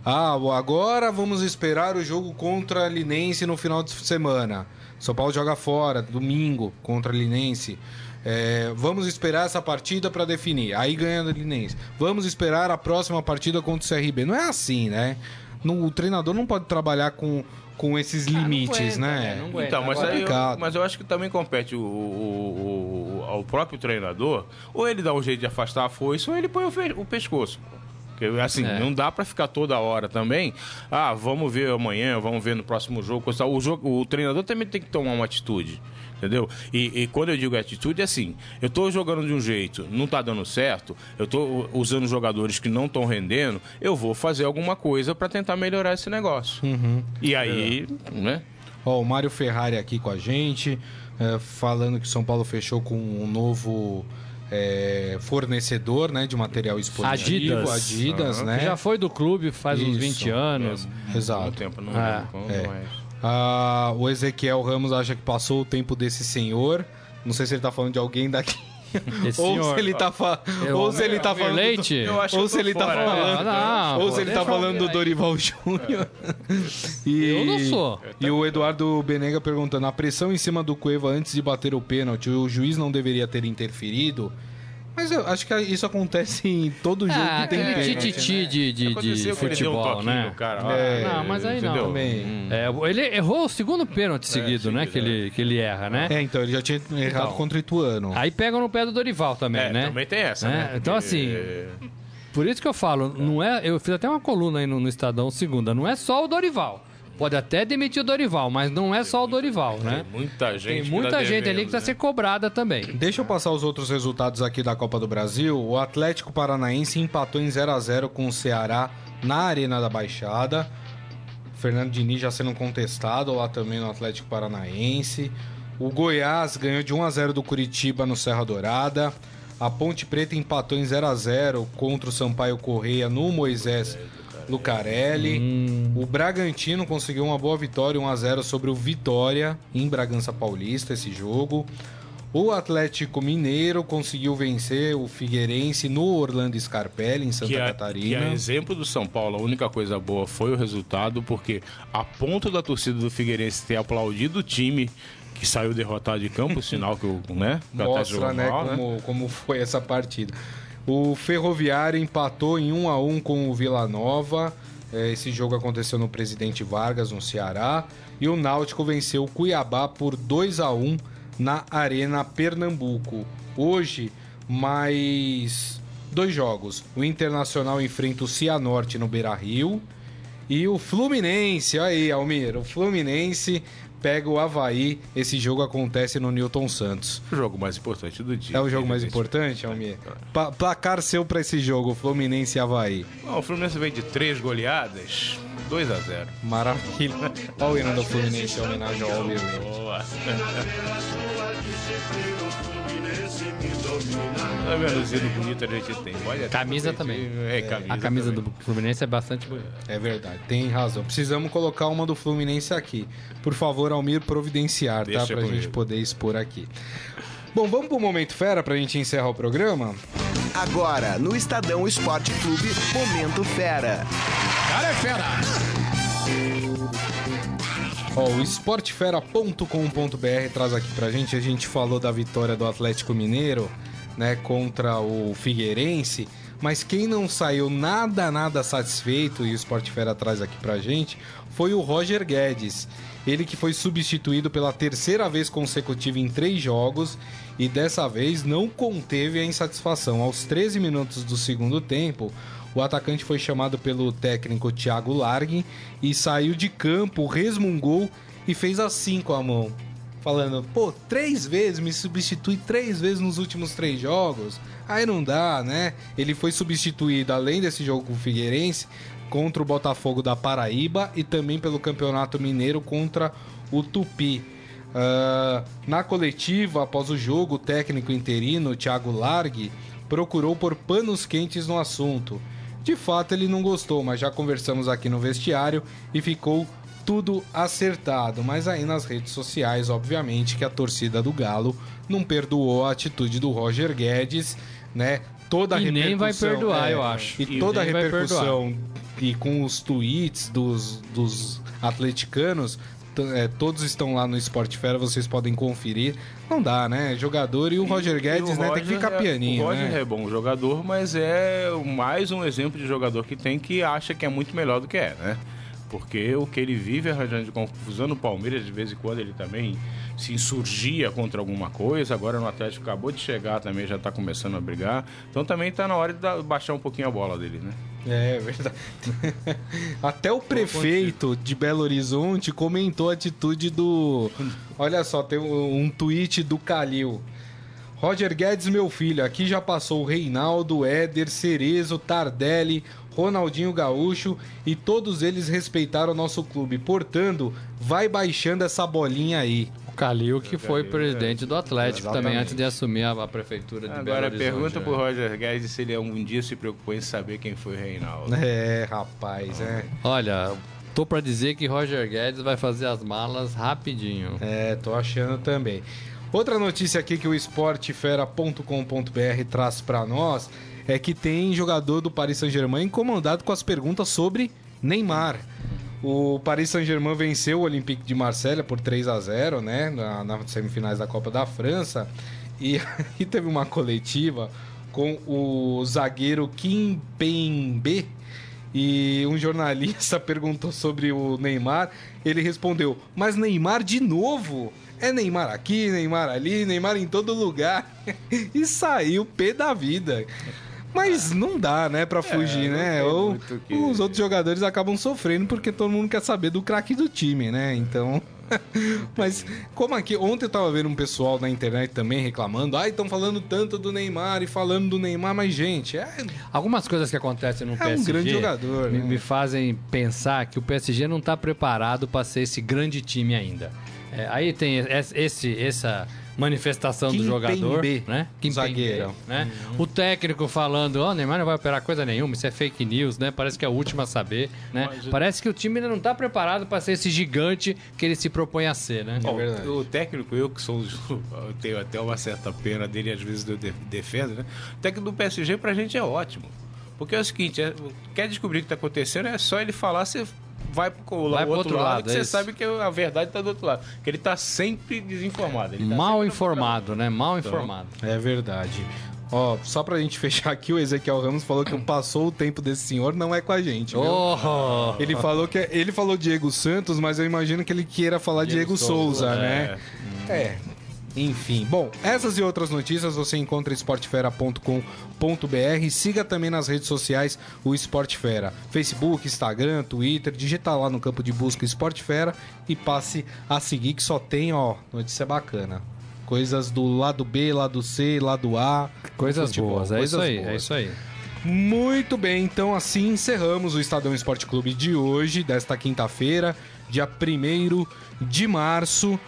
Ah, agora vamos esperar o jogo contra a Linense no final de semana. São Paulo joga fora, domingo, contra a Linense. É, vamos esperar essa partida para definir. Aí ganha a Linense. Vamos esperar a próxima partida contra o CRB. Não é assim, né? No- o treinador não pode trabalhar com, com esses limites, aguenta, né? né? Não aguenta. Então, mas, aí eu, complicado. mas eu acho que também compete o, o- o- ao próprio treinador, ou ele dá um jeito de afastar a foice, ou ele põe o, o pescoço. Porque, assim, É. não dá pra ficar toda hora também. Ah, vamos ver amanhã, vamos ver no próximo jogo. O, jogo, o treinador também tem que tomar uma atitude. Entendeu? E, e quando eu digo atitude, é assim: eu tô jogando de um jeito, não tá dando certo, eu tô usando jogadores que não estão rendendo, eu vou fazer alguma coisa pra tentar melhorar esse negócio. E aí, né? Ó, o Mário Ferrari aqui com a gente, é, falando que São Paulo fechou com um novo é, fornecedor né, de material esportivo. Adidas. Adidas, Aham. né? Já foi do clube faz uns Isso. 20 anos. Exato. Muito tempo, não É. quando, É. mas- Ah, o Ezequiel Ramos acha que passou o tempo desse senhor. Não sei se ele tá falando de alguém daqui. (laughs) Esse ou senhor- se ele tá, fa... Eu- ou se ele tá falando. Leite? Eu acho que Ou se ele tá fora, falando. Não, ou se ele tá falando do. Dorival Júnior. E- (laughs) Eu não sou. E o Eduardo Benega perguntando: a pressão em cima do Cueva antes de bater o pênalti, o juiz não deveria ter interferido? Mas eu acho que isso acontece em todo jogo Ah, que tem aquele pênalti. tititi né? de, de, de um futebol, toquinho né? no cara. É, não, mas aí não. entendeu? Também. É, ele errou o segundo pênalti seguido, né? seguido, Que ele, que ele erra, né? É, então, ele já tinha errado Então. contra o Ituano. Aí pegam no pé do Dorival também, É, né? também tem essa, É, né? então, assim, é, Por isso que eu falo, não é. Eu fiz até uma coluna aí no, no Estadão segunda. Não é só o Dorival. Pode até demitir o Dorival, mas não é só o Dorival, né? Tem muita gente Tem que muita tá gente ali que precisa né? ser cobrada também. Deixa eu passar os outros resultados aqui da Copa do Brasil. O Atlético Paranaense empatou em 0 a 0 com o Ceará na Arena da Baixada. Fernando Diniz já sendo contestado lá também no Atlético Paranaense. O Goiás ganhou de 1 a 0 do Curitiba no Serra Dourada. A Ponte Preta empatou em 0 a 0 contra o Sampaio Correia no Moisés Lucarelli. O Bragantino conseguiu uma boa vitória, 1 a 0 sobre o Vitória em Bragança Paulista esse jogo. O Atlético Mineiro conseguiu vencer o Figueirense no Orlando Scarpelli em Santa Que é, que Catarina. é exemplo do São Paulo, a única coisa boa foi o resultado, porque a ponto da torcida do Figueirense ter aplaudido o time que saiu derrotado de campo, (laughs) sinal que o, né, o Mostra, jogou né, mal, como, como foi essa partida. O Ferroviário empatou em 1 a 1 com o Vila Nova. É, Esse jogo aconteceu no Presidente Vargas, no Ceará. E o Náutico venceu o Cuiabá por 2 a 1 na Arena Pernambuco. Hoje, mais dois jogos. O Internacional enfrenta o Cianorte no Beira-Rio. E o Fluminense, aí, Almir, o Fluminense pega o Havaí. Esse jogo acontece no Newton Santos. O jogo mais importante do dia. É o jogo mais importante, Almir? Pa- placar seu pra esse jogo, Fluminense e Havaí. Bom, o Fluminense vem de três goleadas, 2 a 0 Maravilha. Olha o hino do Fluminense em homenagem ao Almir. Boa. (laughs) Tá bonito a gente tem? Olha, Camisa tem- também. É, camisa A camisa também. do Fluminense é bastante bonita. É verdade, tem razão. Precisamos colocar uma do Fluminense aqui. Por favor, Almir, providenciar, tá? Deixa Pra gente comigo. poder expor aqui. Bom, vamos pro Momento Fera pra gente encerrar o programa? Agora, no Estadão Esporte Clube, Momento Fera. Cara é fera! Ó, o esportefera.com.br traz aqui pra gente, a gente falou da vitória do Atlético Mineiro, né, contra o Figueirense, mas quem não saiu nada, nada satisfeito, e o Esportefera traz aqui pra gente, foi o Roger Guedes. Ele que foi substituído pela terceira vez consecutiva em três jogos e dessa vez não conteve a insatisfação. Aos 13 minutos do segundo tempo, o atacante foi chamado pelo técnico Thiago Largue e saiu de campo, resmungou e fez assim com a mão. Falando, pô, três vezes, me substitui três vezes nos últimos três jogos. Aí não dá, né? Ele foi substituído, além desse jogo com o Figueirense, contra o Botafogo da Paraíba e também pelo Campeonato Mineiro contra o Tupi. Uh, na coletiva, após o jogo, o técnico interino, Thiago Largue, procurou por panos quentes no assunto. De fato, ele não gostou, mas já conversamos aqui no vestiário e ficou tudo acertado. Mas aí nas redes sociais, obviamente, que a torcida do Galo não perdoou a atitude do Roger Guedes, né? Toda a E nem vai perdoar, é, eu acho. E E toda a repercussão e com os tweets dos, dos atleticanos, é, todos estão lá no Esporte Fera, vocês podem conferir. Não dá, né? Jogador e o Roger Guedes, o né? Tem que Roger ficar é- pianinho, O Roger né? é bom jogador, mas é mais um exemplo de jogador que tem que acha que é muito melhor do que é, né? Porque o que ele vive arranjando de confusão no Palmeiras, de vez em quando ele também se insurgia contra alguma coisa. Agora no Atlético acabou de chegar também, já está começando a brigar. Então também está na hora de baixar um pouquinho a bola dele, né? É verdade. (laughs) Até o prefeito de Belo Horizonte comentou a atitude do. Olha só, tem um tweet do Calil. Roger Guedes, meu filho, aqui já passou o Reinaldo, Éder, Cerezo, Tardelli, Ronaldinho Gaúcho e todos eles respeitaram o nosso clube. Portanto, vai baixando essa bolinha aí. Calil, que foi Calil, presidente do Atlético também, Exatamente. antes de assumir a, a prefeitura de Agora Belo Horizonte. pergunta né? pro Roger Guedes se ele algum dia se preocupou em saber quem foi o Reinaldo. É, rapaz, é. Olha, tô pra dizer que Roger Guedes vai fazer as malas rapidinho. É, tô achando também. Outra notícia aqui que o esportefera.com.br traz pra nós é que tem jogador do Paris Saint-Germain incomodado com as perguntas sobre Neymar. O Paris Saint-Germain venceu o Olympique de Marselha por 3 a 0 né, na, nas semifinais da Copa da França. (laughs) E teve uma coletiva com o zagueiro Kim Pembe, e um jornalista (laughs) perguntou sobre o Neymar. Ele respondeu: Mas Neymar de novo? É Neymar aqui, Neymar ali, Neymar em todo lugar. (laughs) e saiu pé da vida. Mas não dá, né, pra fugir, não né? Ou que- os outros jogadores acabam sofrendo porque todo mundo quer saber do craque do time, né? Então. (laughs) Mas como aqui, ontem eu tava vendo um pessoal na internet também reclamando, ai, estão falando tanto do Neymar e falando do Neymar, mas gente, é Algumas coisas que acontecem no um PSG grande jogador, me, né? me fazem pensar que o PSG não está preparado para ser esse grande time ainda. É, aí tem es- esse, essa manifestação do Kimpembe, jogador, né? Kimpembe, zagueiro. né? O técnico falando, ó, Neymar não vai operar coisa nenhuma, isso é fake news, né? Parece que é o último a saber, né? Mas- Parece que o time ainda não está preparado para ser esse gigante que ele se propõe a ser, né? Ó, verdade. o técnico, eu que sou. (laughs) Eu tenho até uma certa pena dele, às vezes eu de- defendo, né? O técnico do PSG pra gente é ótimo. Porque é o seguinte, é- quer descobrir o que tá acontecendo, é só ele falar, você vai pro Vai o pro outro, outro lado, lado, que é você isso. sabe que a verdade tá do outro lado. Que ele tá sempre desinformado. ele tá Mal sempre informado, né? Mal informado. É verdade. Ó, só pra gente (laughs) fechar aqui, o Ezequiel Ramos falou que passou o tempo desse senhor, não é com a gente, viu? Oh! Ele falou que ele falou Diego Santos, mas eu imagino que ele queira falar Diego, Diego Souza, Souza, né? É. Enfim, bom, essas e outras notícias você encontra em esportefera.com.br. Siga também nas redes sociais o Esportefera, Facebook, Instagram, Twitter. Digita lá no campo de busca Esportefera e passe a seguir que só tem, ó, notícia bacana. Coisas do lado B, lado C, lado A. Coisas futebol, boas, é coisas isso aí, boas. é isso aí. Muito bem, então assim encerramos o Estadão Esporte Clube de hoje, desta quinta-feira, dia 1 de março.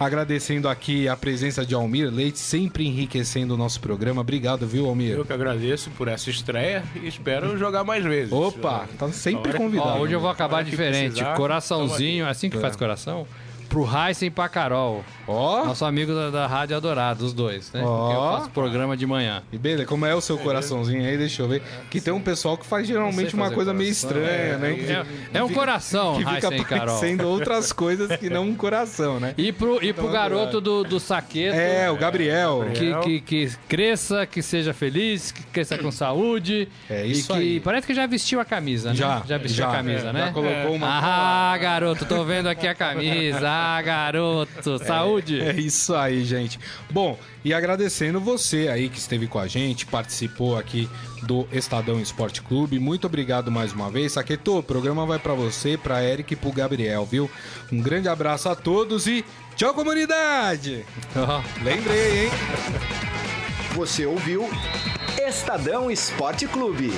Agradecendo aqui a presença de Almir Leite, sempre enriquecendo o nosso programa. Obrigado, viu, Almir? Eu que agradeço por essa estreia e espero jogar mais vezes. Opa, tá sempre convidado. Ó, hoje eu vou acabar diferente. precisar, Coraçãozinho, é assim que É. faz coração? Pro Heisen e pra Carol. Ó, Nosso amigo da, da Rádio Adorado, os dois, né? Ó. Eu faço programa de manhã. e beleza, como é o seu coraçãozinho aí? Deixa eu ver. Que tem um pessoal que faz geralmente uma coisa meio estranha, né? Que, É, é um coração, que fica Heisen e Carol. parecendo outras (laughs) coisas que não um coração, né? E pro, e pro Então, garoto do, do saqueto. É, o Gabriel. Que, que, que cresça, que seja feliz, que cresça com saúde. É isso e que aí. parece que já vestiu a camisa, né? Já, Já vestiu já. a camisa, É, né? já colocou uma- Ah, garoto, tô vendo aqui a camisa. Ah, garoto, saúde. É isso aí, gente. Bom, e agradecendo você aí que esteve com a gente, participou aqui do Estadão Esporte Clube. Muito obrigado mais uma vez. Saqueto, o programa vai pra você, pra Eric e pro Gabriel, viu? Um grande abraço a todos e tchau, comunidade! Ó. (laughs) Lembrei, hein? Você ouviu Estadão Esporte Clube.